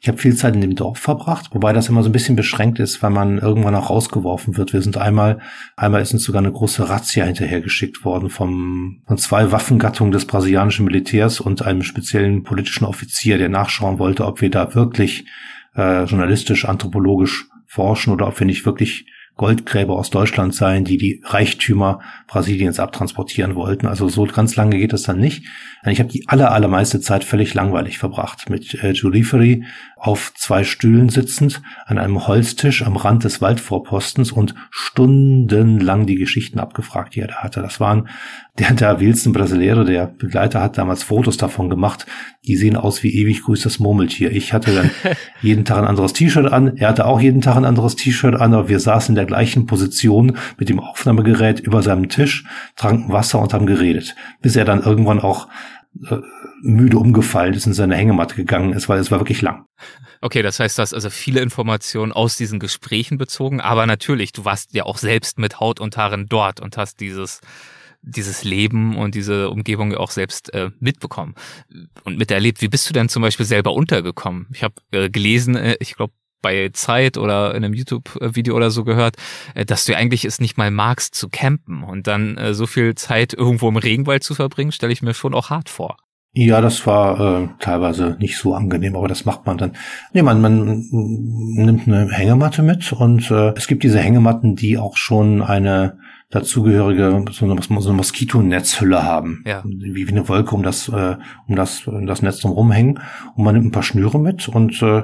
Ich habe viel Zeit in dem Dorf verbracht, wobei das immer so ein bisschen beschränkt ist, weil man irgendwann auch rausgeworfen wird. Wir sind einmal, einmal ist uns sogar eine große Razzia hinterhergeschickt worden vom, von zwei Waffengattungen des brasilianischen Militärs und einem speziellen politischen Offizier, der nachschauen wollte, ob wir da wirklich äh, journalistisch, anthropologisch forschen oder ob wir nicht wirklich Goldgräber aus Deutschland seien, die die Reichtümer Brasiliens abtransportieren wollten. Also so ganz lange geht es dann nicht. Ich habe die aller, allermeiste Zeit völlig langweilig verbracht mit äh, Giuliferi auf zwei Stühlen sitzend an einem Holztisch am Rand des Waldvorpostens und stundenlang die Geschichten abgefragt, die er da hatte. Das waren der, der Wilson Brasileiro, der Begleiter, hat damals Fotos davon gemacht. Die sehen aus wie ewig grüßt das Murmeltier. Ich hatte dann jeden Tag ein anderes T-Shirt an. Er hatte auch jeden Tag ein anderes T-Shirt an, aber wir saßen in der gleichen Position mit dem Aufnahmegerät über seinem Tisch, tranken Wasser und haben geredet, bis er dann irgendwann auch müde umgefallen ist in seine Hängematte gegangen ist, weil es war wirklich lang. Okay, das heißt, du hast also viele Informationen aus diesen Gesprächen bezogen, aber natürlich, du warst ja auch selbst mit Haut und Haaren dort und hast dieses dieses Leben und diese Umgebung auch selbst äh, mitbekommen und miterlebt. Wie bist du denn zum Beispiel selber untergekommen? Ich habe äh, gelesen, äh, ich glaube bei Zeit oder in einem YouTube-Video oder so gehört, äh, dass du eigentlich es nicht mal magst zu campen und dann äh, so viel Zeit irgendwo im Regenwald zu verbringen, stelle ich mir schon auch hart vor. Ja, das war äh, teilweise nicht so angenehm, aber das macht man dann. Nee, man, man nimmt eine Hängematte mit und äh, es gibt diese Hängematten, die auch schon eine dazugehörige so eine, so eine Moskitonetzhülle haben. Ja. Wie, wie eine Wolke um das, äh, um das, um das Netz drum hängen. Und man nimmt ein paar Schnüre mit und äh,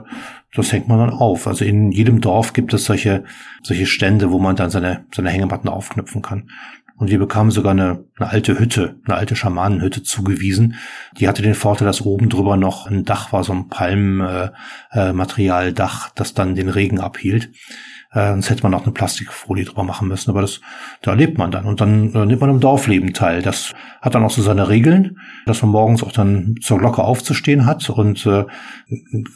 das hängt man dann auf. Also in jedem Dorf gibt es solche, solche Stände, wo man dann seine, seine Hängematten aufknüpfen kann. Und wir bekamen sogar eine, eine alte Hütte, eine alte Schamanenhütte zugewiesen. Die hatte den Vorteil, dass oben drüber noch ein Dach war, so ein Palmmaterialdach, äh, äh, das dann den Regen abhielt. Äh, sonst hätte man auch eine Plastikfolie drüber machen müssen, aber das, da lebt man dann. Und dann äh, nimmt man im Dorfleben teil. Das hat dann auch so seine Regeln, dass man morgens auch dann zur Glocke aufzustehen hat und äh,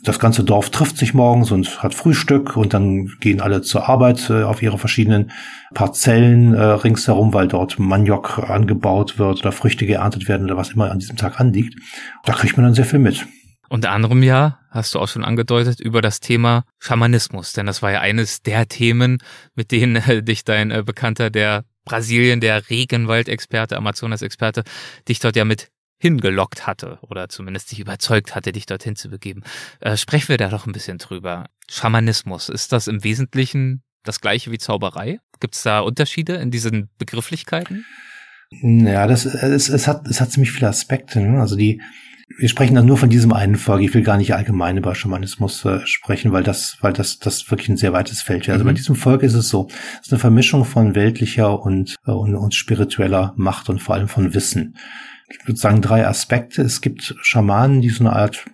das ganze Dorf trifft sich morgens und hat Frühstück und dann gehen alle zur Arbeit äh, auf ihre verschiedenen Parzellen äh, ringsherum, weil dort Maniok angebaut wird oder Früchte geerntet werden oder was immer an diesem Tag anliegt. Da kriegt man dann sehr viel mit. Unter anderem ja, hast du auch schon angedeutet, über das Thema Schamanismus, denn das war ja eines der Themen, mit denen äh, dich dein äh, Bekannter, der Brasilien, der Regenwaldexperte, Amazonas-Experte, dich dort ja mit hingelockt hatte oder zumindest dich überzeugt hatte, dich dorthin zu begeben. Äh, sprechen wir da doch ein bisschen drüber. Schamanismus, ist das im Wesentlichen das gleiche wie Zauberei? Gibt es da Unterschiede in diesen Begrifflichkeiten? Ja, das es, es hat es hat ziemlich viele Aspekte. Ne? Also die wir sprechen dann nur von diesem einen Folge. Ich will gar nicht allgemein über Schamanismus äh, sprechen, weil das, weil das, das wirklich ein sehr weites Feld wäre. Also bei mhm. diesem Volk ist es so, es ist eine Vermischung von weltlicher und, äh, und, und spiritueller Macht und vor allem von Wissen. Ich würde sagen drei Aspekte. Es gibt Schamanen, die so eine Art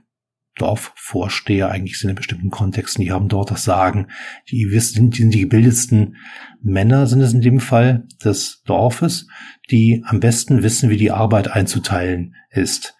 Dorfvorsteher eigentlich sind in bestimmten Kontexten, die haben dort das Sagen. Die wissen, die sind die gebildetsten Männer sind es in dem Fall des Dorfes, die am besten wissen, wie die Arbeit einzuteilen ist.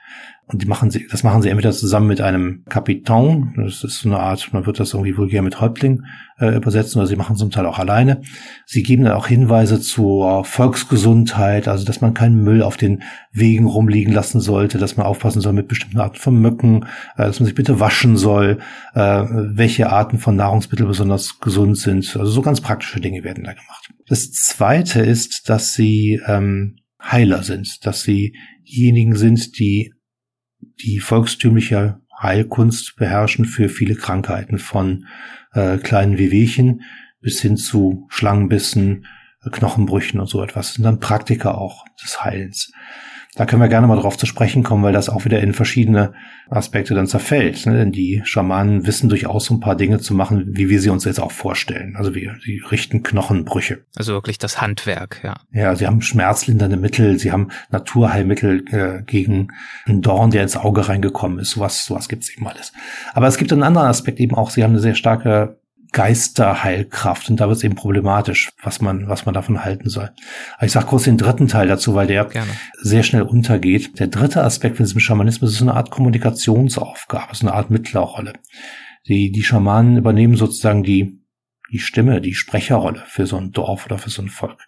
Und die machen sie, das machen sie entweder zusammen mit einem Kapitan, das ist so eine Art, man wird das irgendwie vulgär mit Häuptling äh, übersetzen, oder sie machen zum Teil auch alleine. Sie geben dann auch Hinweise zur Volksgesundheit, also dass man keinen Müll auf den Wegen rumliegen lassen sollte, dass man aufpassen soll mit bestimmten Arten von Mücken, äh, dass man sich bitte waschen soll, äh, welche Arten von Nahrungsmitteln besonders gesund sind. Also so ganz praktische Dinge werden da gemacht. Das zweite ist, dass sie ähm, Heiler sind, dass sie diejenigen sind, die die volkstümliche Heilkunst beherrschen für viele Krankheiten von äh, kleinen Wehwehchen bis hin zu Schlangenbissen, äh, Knochenbrüchen und so etwas. Das sind dann Praktiker auch des Heilens. Da können wir gerne mal drauf zu sprechen kommen, weil das auch wieder in verschiedene Aspekte dann zerfällt. Ne? Denn die Schamanen wissen durchaus so ein paar Dinge zu machen, wie wir sie uns jetzt auch vorstellen. Also wir, sie richten Knochenbrüche. Also wirklich das Handwerk, ja. Ja, sie haben schmerzlindernde Mittel, sie haben Naturheilmittel äh, gegen einen Dorn, der ins Auge reingekommen ist. Sowas, sowas gibt's eben alles. Aber es gibt einen anderen Aspekt eben auch, sie haben eine sehr starke Geisterheilkraft und da wird es eben problematisch, was man, was man davon halten soll. Aber ich sage kurz den dritten Teil dazu, weil der Gerne. sehr schnell untergeht. Der dritte Aspekt von diesem Schamanismus ist eine Art Kommunikationsaufgabe, ist eine Art Mittlerrolle. Die, die Schamanen übernehmen sozusagen die, die Stimme, die Sprecherrolle für so ein Dorf oder für so ein Volk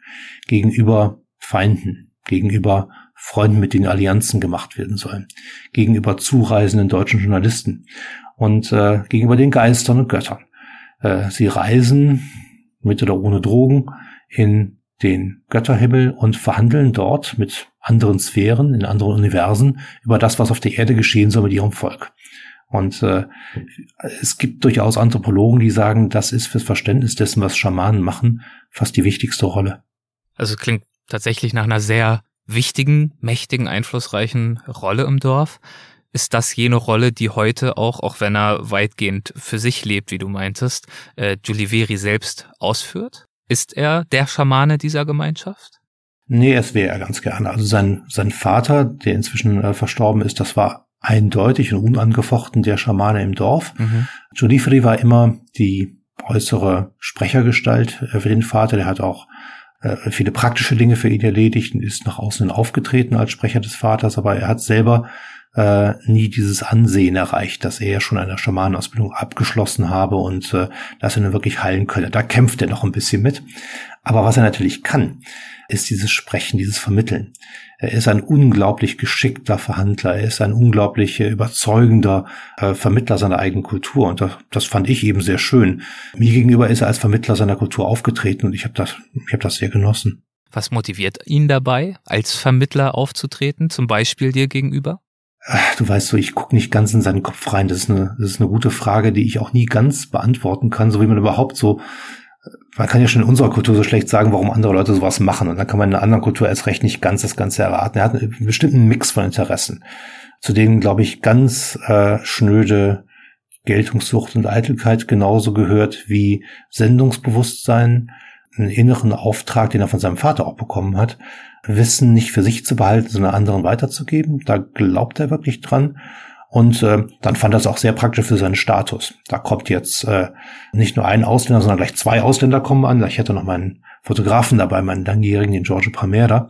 gegenüber Feinden, gegenüber Freunden, mit denen Allianzen gemacht werden sollen, gegenüber zureisenden deutschen Journalisten und äh, gegenüber den Geistern und Göttern. Äh, sie reisen mit oder ohne Drogen in den Götterhimmel und verhandeln dort mit anderen Sphären, in anderen Universen über das, was auf der Erde geschehen soll mit ihrem Volk. Und äh, es gibt durchaus Anthropologen, die sagen, das ist fürs Verständnis dessen, was Schamanen machen, fast die wichtigste Rolle. Also es klingt tatsächlich nach einer sehr wichtigen, mächtigen, einflussreichen Rolle im Dorf ist das jene Rolle, die heute auch, auch wenn er weitgehend für sich lebt, wie du meintest, äh, Giuliveri selbst ausführt? Ist er der Schamane dieser Gemeinschaft? Nee, es wäre er ganz gerne. Also sein, sein Vater, der inzwischen äh, verstorben ist, das war eindeutig und unangefochten der Schamane im Dorf. Mhm. Giuliveri war immer die äußere Sprechergestalt äh, für den Vater. Der hat auch äh, viele praktische Dinge für ihn erledigt und ist nach außen aufgetreten als Sprecher des Vaters, aber er hat selber äh, nie dieses Ansehen erreicht, dass er schon eine Schamanenausbildung abgeschlossen habe und äh, dass er nun wirklich heilen könne. Da kämpft er noch ein bisschen mit. Aber was er natürlich kann, ist dieses Sprechen, dieses Vermitteln. Er ist ein unglaublich geschickter Verhandler, er ist ein unglaublich überzeugender äh, Vermittler seiner eigenen Kultur und das, das fand ich eben sehr schön. Mir gegenüber ist er als Vermittler seiner Kultur aufgetreten und ich habe das, ich habe das sehr genossen. Was motiviert ihn dabei, als Vermittler aufzutreten, zum Beispiel dir gegenüber? Du weißt so, ich gucke nicht ganz in seinen Kopf rein. Das ist, eine, das ist eine gute Frage, die ich auch nie ganz beantworten kann, so wie man überhaupt so man kann ja schon in unserer Kultur so schlecht sagen, warum andere Leute sowas machen. Und dann kann man in einer anderen Kultur erst recht nicht ganz das Ganze erraten. Er hat einen bestimmten Mix von Interessen, zu denen, glaube ich, ganz äh, schnöde Geltungssucht und Eitelkeit genauso gehört wie Sendungsbewusstsein, einen inneren Auftrag, den er von seinem Vater auch bekommen hat, Wissen nicht für sich zu behalten, sondern anderen weiterzugeben. Da glaubt er wirklich dran. Und äh, dann fand er es auch sehr praktisch für seinen Status. Da kommt jetzt äh, nicht nur ein Ausländer, sondern gleich zwei Ausländer kommen an. Ich hätte noch meinen Fotografen dabei, meinen langjährigen, den Giorgio Primera.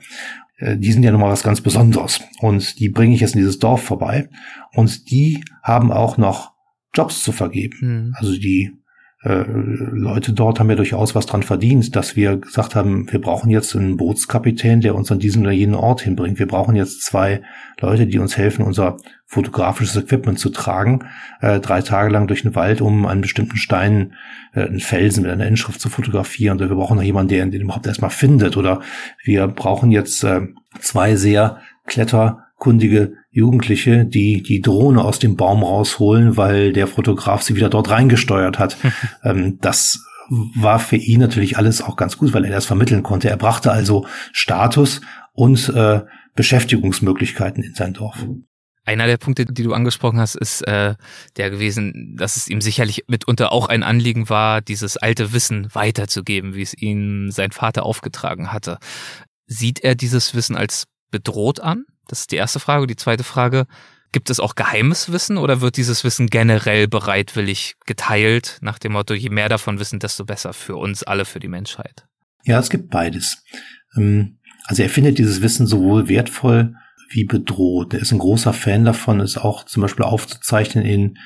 Äh, die sind ja nochmal was ganz Besonderes. Und die bringe ich jetzt in dieses Dorf vorbei. Und die haben auch noch Jobs zu vergeben. Mhm. Also die äh, Leute dort haben ja durchaus was dran verdient, dass wir gesagt haben, wir brauchen jetzt einen Bootskapitän, der uns an diesen oder jenen Ort hinbringt. Wir brauchen jetzt zwei Leute, die uns helfen, unser fotografisches Equipment zu tragen, äh, drei Tage lang durch den Wald, um einen bestimmten Stein, äh, einen Felsen mit einer Inschrift zu fotografieren. Oder wir brauchen noch jemanden, der den überhaupt erstmal findet. Oder wir brauchen jetzt äh, zwei sehr kletterkundige Jugendliche, die die Drohne aus dem Baum rausholen, weil der Fotograf sie wieder dort reingesteuert hat. ähm, das war für ihn natürlich alles auch ganz gut, weil er das vermitteln konnte. Er brachte also Status und äh, Beschäftigungsmöglichkeiten in sein Dorf. Einer der Punkte, die du angesprochen hast, ist äh, der gewesen, dass es ihm sicherlich mitunter auch ein Anliegen war, dieses alte Wissen weiterzugeben, wie es ihm sein Vater aufgetragen hatte. Sieht er dieses Wissen als bedroht an? Das ist die erste Frage. Die zweite Frage, gibt es auch geheimes Wissen oder wird dieses Wissen generell bereitwillig geteilt nach dem Motto, je mehr davon wissen, desto besser für uns alle, für die Menschheit? Ja, es gibt beides. Ähm, also er findet dieses Wissen sowohl wertvoll wie bedroht. Er ist ein großer Fan davon, es auch zum Beispiel aufzuzeichnen in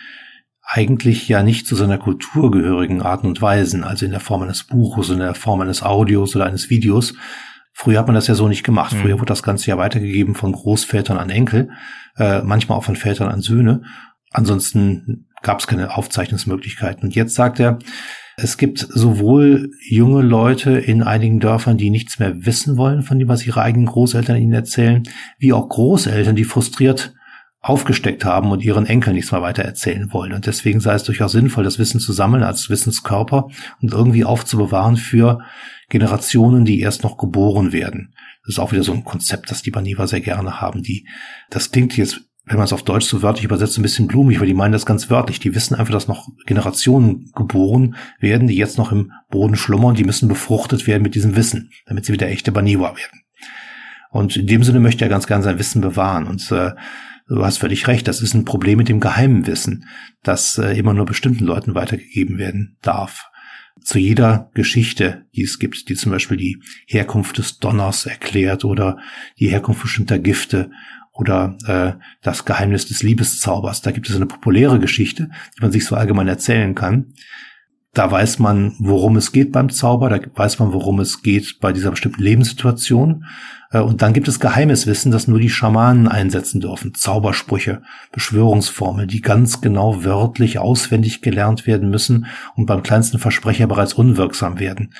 eigentlich ja nicht zu seiner Kultur gehörigen Arten und Weisen, also in der Form eines Buches, in der Form eines Audios oder eines Videos, Früher hat man das ja so nicht gemacht. Früher mhm. wurde das Ganze ja weitergegeben von Großvätern an Enkel, äh, manchmal auch von Vätern an Söhne. Ansonsten gab es keine Aufzeichnungsmöglichkeiten. Und jetzt sagt er, es gibt sowohl junge Leute in einigen Dörfern, die nichts mehr wissen wollen von dem, was ihre eigenen Großeltern ihnen erzählen, wie auch Großeltern, die frustriert aufgesteckt haben und ihren Enkeln nichts mehr weiter erzählen wollen. Und deswegen sei es durchaus sinnvoll, das Wissen zu sammeln als Wissenskörper und irgendwie aufzubewahren für Generationen, die erst noch geboren werden. Das ist auch wieder so ein Konzept, das die Baniva sehr gerne haben. Die, das klingt jetzt, wenn man es auf Deutsch so wörtlich übersetzt, ein bisschen blumig, weil die meinen das ganz wörtlich. Die wissen einfach, dass noch Generationen geboren werden, die jetzt noch im Boden schlummern. Die müssen befruchtet werden mit diesem Wissen, damit sie wieder echte Baniwa werden. Und in dem Sinne möchte er ganz gern sein Wissen bewahren. Und äh, du hast völlig recht, das ist ein Problem mit dem geheimen Wissen, das äh, immer nur bestimmten Leuten weitergegeben werden darf. Zu jeder Geschichte, die es gibt, die zum Beispiel die Herkunft des Donners erklärt oder die Herkunft bestimmter Gifte oder äh, das Geheimnis des Liebeszaubers. Da gibt es eine populäre Geschichte, die man sich so allgemein erzählen kann. Da weiß man, worum es geht beim Zauber, da weiß man, worum es geht bei dieser bestimmten Lebenssituation. Äh, und dann gibt es geheimes Wissen, das nur die Schamanen einsetzen dürfen. Zaubersprüche, Beschwörungsformeln, die ganz genau wörtlich auswendig gelernt werden müssen und beim kleinsten Versprecher bereits unwirksam werden.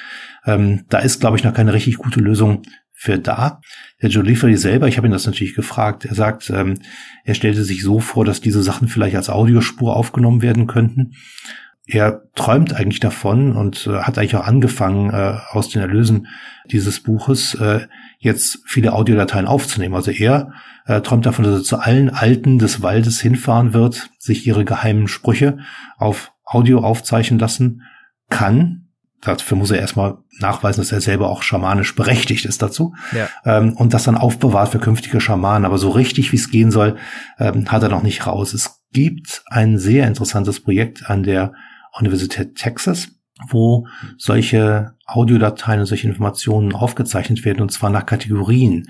Ähm, da ist, glaube ich, noch keine richtig gute Lösung für da. Der Joe Leafley selber, ich habe ihn das natürlich gefragt, er sagt, ähm, er stellte sich so vor, dass diese Sachen vielleicht als Audiospur aufgenommen werden könnten er träumt eigentlich davon und äh, hat eigentlich auch angefangen, äh, aus den Erlösen dieses Buches äh, jetzt viele Audiodateien aufzunehmen. Also er äh, träumt davon, dass er zu allen Alten des Waldes hinfahren wird, sich ihre geheimen Sprüche auf Audio aufzeichnen lassen kann. Dafür muss er erstmal nachweisen, dass er selber auch schamanisch berechtigt ist dazu. Ja. Ähm, und das dann aufbewahrt für künftige Schamanen. Aber so richtig, wie es gehen soll, ähm, hat er noch nicht raus. Es gibt ein sehr interessantes Projekt an der Universität Texas, wo solche Audiodateien und solche Informationen aufgezeichnet werden, und zwar nach Kategorien,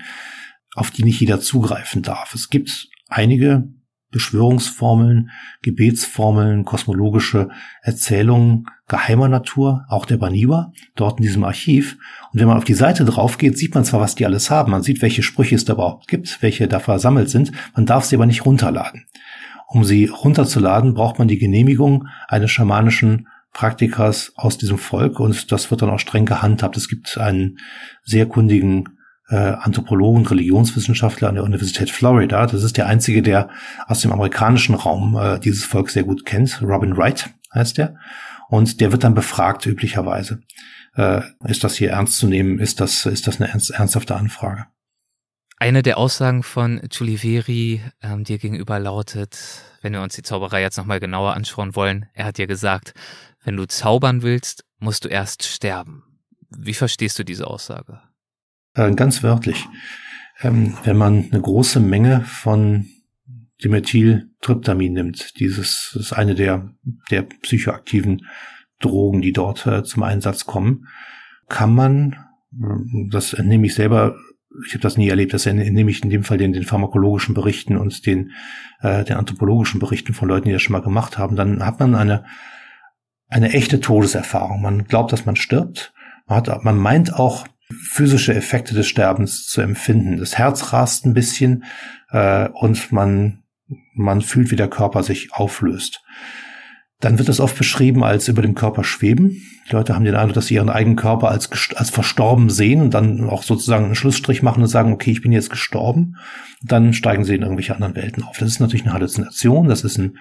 auf die nicht jeder zugreifen darf. Es gibt einige Beschwörungsformeln, Gebetsformeln, kosmologische Erzählungen geheimer Natur, auch der Baniwa, dort in diesem Archiv. Und wenn man auf die Seite drauf geht, sieht man zwar, was die alles haben. Man sieht, welche Sprüche es da überhaupt gibt, welche da versammelt sind. Man darf sie aber nicht runterladen. Um sie runterzuladen, braucht man die Genehmigung eines schamanischen Praktikers aus diesem Volk und das wird dann auch streng gehandhabt. Es gibt einen sehr kundigen äh, Anthropologen, Religionswissenschaftler an der Universität Florida. Das ist der einzige, der aus dem amerikanischen Raum äh, dieses Volk sehr gut kennt. Robin Wright heißt er. Und der wird dann befragt üblicherweise. Äh, ist das hier ernst zu nehmen? Ist das, ist das eine ernst, ernsthafte Anfrage? Eine der Aussagen von Giuliveri ähm, dir gegenüber lautet, wenn wir uns die Zauberei jetzt nochmal genauer anschauen wollen, er hat dir gesagt, wenn du zaubern willst, musst du erst sterben. Wie verstehst du diese Aussage? Äh, ganz wörtlich. Ähm, wenn man eine große Menge von Dimethyltryptamin nimmt, dieses ist eine der, der psychoaktiven Drogen, die dort äh, zum Einsatz kommen, kann man, äh, das entnehme ich selber ich habe das nie erlebt, das nehme ich in dem Fall den, den pharmakologischen Berichten und den, äh, den anthropologischen Berichten von Leuten, die das schon mal gemacht haben, dann hat man eine, eine echte Todeserfahrung. Man glaubt, dass man stirbt. Man, hat, man meint auch physische Effekte des Sterbens zu empfinden. Das Herz rast ein bisschen äh, und man, man fühlt, wie der Körper sich auflöst. Dann wird es oft beschrieben als über dem Körper schweben. Die Leute haben den Eindruck, dass sie ihren eigenen Körper als, als verstorben sehen und dann auch sozusagen einen Schlussstrich machen und sagen, okay, ich bin jetzt gestorben. Dann steigen sie in irgendwelche anderen Welten auf. Das ist natürlich eine Halluzination, das ist ein,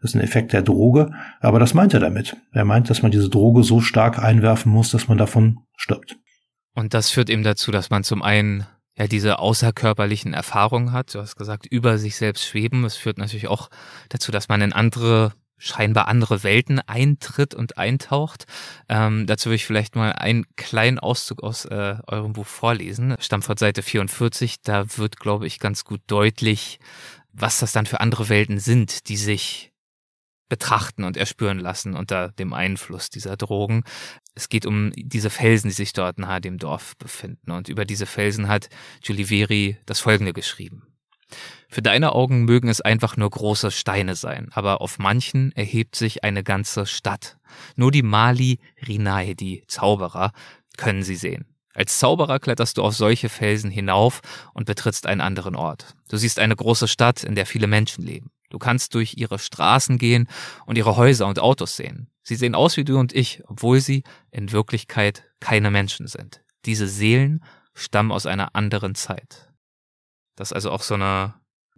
das ist ein Effekt der Droge, aber das meint er damit. Er meint, dass man diese Droge so stark einwerfen muss, dass man davon stirbt. Und das führt eben dazu, dass man zum einen ja diese außerkörperlichen Erfahrungen hat. Du hast gesagt, über sich selbst schweben. Es führt natürlich auch dazu, dass man in andere scheinbar andere Welten eintritt und eintaucht. Ähm, dazu will ich vielleicht mal einen kleinen Auszug aus äh, eurem Buch vorlesen. Stammt von Seite 44. Da wird, glaube ich, ganz gut deutlich, was das dann für andere Welten sind, die sich betrachten und erspüren lassen unter dem Einfluss dieser Drogen. Es geht um diese Felsen, die sich dort nahe dem Dorf befinden. Und über diese Felsen hat Giuliveri Veri das folgende geschrieben. Für deine Augen mögen es einfach nur große Steine sein, aber auf manchen erhebt sich eine ganze Stadt. Nur die Mali Rinai, die Zauberer, können sie sehen. Als Zauberer kletterst du auf solche Felsen hinauf und betrittst einen anderen Ort. Du siehst eine große Stadt, in der viele Menschen leben. Du kannst durch ihre Straßen gehen und ihre Häuser und Autos sehen. Sie sehen aus wie du und ich, obwohl sie in Wirklichkeit keine Menschen sind. Diese Seelen stammen aus einer anderen Zeit. Das ist also auch so eine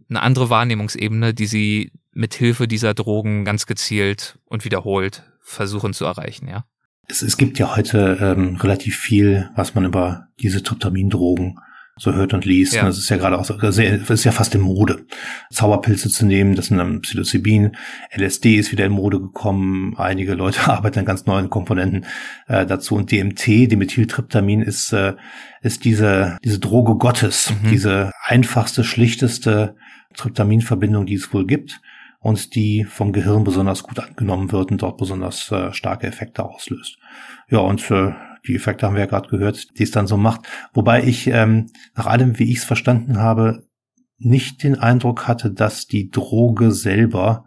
eine andere Wahrnehmungsebene, die sie mit Hilfe dieser Drogen ganz gezielt und wiederholt versuchen zu erreichen, ja. Es, es gibt ja heute ähm, relativ viel, was man über diese Tryptamindrogen so hört und liest. Ja. Das ist ja gerade auch so, das ist ja fast in Mode. Zauberpilze zu nehmen, das sind dann Psilocybin, LSD ist wieder in Mode gekommen. Einige Leute arbeiten an ganz neuen Komponenten äh, dazu. Und DMT, Dimethyltryptamin, ist, äh, ist diese, diese Droge Gottes, mhm. diese einfachste, schlichteste Tryptaminverbindung, die es wohl gibt und die vom Gehirn besonders gut angenommen wird und dort besonders äh, starke Effekte auslöst. Ja, und äh, die Effekte haben wir ja gerade gehört, die es dann so macht. Wobei ich ähm, nach allem, wie ich es verstanden habe, nicht den Eindruck hatte, dass die Droge selber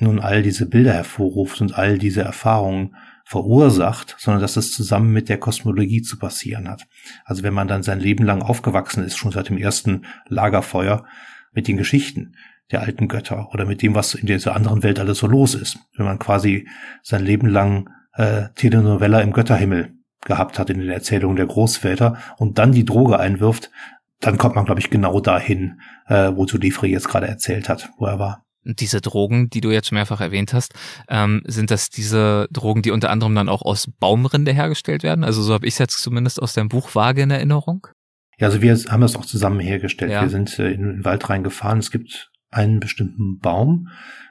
nun all diese Bilder hervorruft und all diese Erfahrungen verursacht, sondern dass es zusammen mit der Kosmologie zu passieren hat. Also wenn man dann sein Leben lang aufgewachsen ist, schon seit dem ersten Lagerfeuer, mit den Geschichten der alten Götter oder mit dem, was in dieser anderen Welt alles so los ist. Wenn man quasi sein Leben lang äh, Telenovella im Götterhimmel gehabt hat in den Erzählungen der Großväter und dann die Droge einwirft, dann kommt man, glaube ich, genau dahin, äh, wozu Livre jetzt gerade erzählt hat, wo er war. Und diese Drogen, die du jetzt mehrfach erwähnt hast, ähm, sind das diese Drogen, die unter anderem dann auch aus Baumrinde hergestellt werden? Also so habe ich es jetzt zumindest aus deinem Buch vage in Erinnerung. Ja, also wir haben das auch zusammen hergestellt. Ja. Wir sind äh, in den Wald reingefahren. Es gibt einen bestimmten Baum,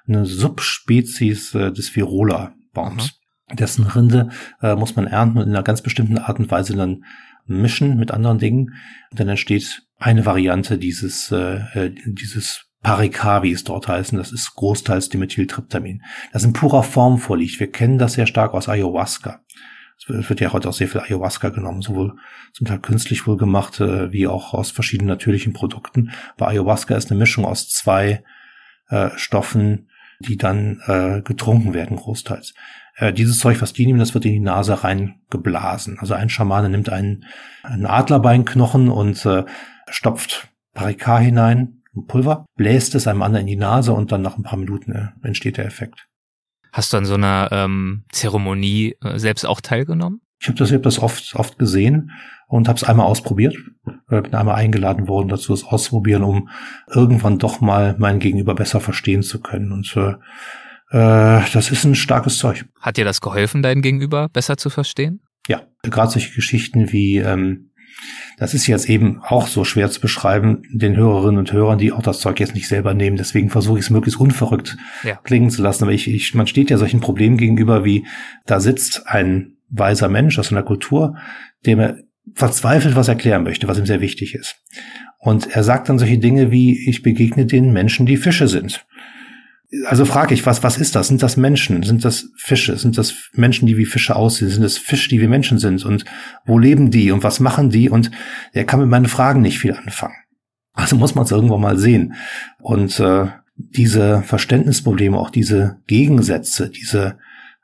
eine Subspezies äh, des Virola-Baums. Mhm. Dessen Rinde äh, muss man ernten und in einer ganz bestimmten Art und Weise dann mischen mit anderen Dingen. Und dann entsteht eine Variante dieses, äh, äh dieses Paricar, wie es dort heißen, das ist großteils Dimethyltryptamin, das in purer Form vorliegt. Wir kennen das sehr stark aus Ayahuasca. Es wird ja heute auch sehr viel Ayahuasca genommen, sowohl zum Teil künstlich wohl gemacht, äh, wie auch aus verschiedenen natürlichen Produkten. Bei Ayahuasca ist eine Mischung aus zwei äh, Stoffen, die dann äh, getrunken werden, großteils. Äh, dieses Zeug, was die nehmen, das wird in die Nase reingeblasen. Also ein Schamane nimmt einen, einen Adlerbeinknochen und äh, stopft Parika hinein, Pulver, bläst es einem anderen in die Nase und dann nach ein paar Minuten äh, entsteht der Effekt. Hast du an so einer ähm, Zeremonie äh, selbst auch teilgenommen? Ich habe das, ich hab das oft, oft gesehen und habe es einmal ausprobiert. Äh, bin einmal eingeladen worden, dazu es auszuprobieren, um irgendwann doch mal mein Gegenüber besser verstehen zu können. Und äh, äh, das ist ein starkes Zeug. Hat dir das geholfen, dein Gegenüber besser zu verstehen? Ja, gerade solche Geschichten wie, ähm, das ist jetzt eben auch so schwer zu beschreiben, den Hörerinnen und Hörern, die auch das Zeug jetzt nicht selber nehmen. Deswegen versuche ich es möglichst unverrückt ja. klingen zu lassen. Aber ich, ich, man steht ja solchen Problemen gegenüber, wie da sitzt ein weiser Mensch aus einer Kultur, dem er verzweifelt was erklären möchte, was ihm sehr wichtig ist. Und er sagt dann solche Dinge wie, ich begegne den Menschen, die Fische sind. Also frage ich, was, was ist das? Sind das Menschen? Sind das Fische? Sind das Menschen, die wie Fische aussehen? Sind das Fische, die wie Menschen sind? Und wo leben die? Und was machen die? Und er kann mit meinen Fragen nicht viel anfangen. Also muss man es irgendwo mal sehen. Und äh, diese Verständnisprobleme, auch diese Gegensätze, diese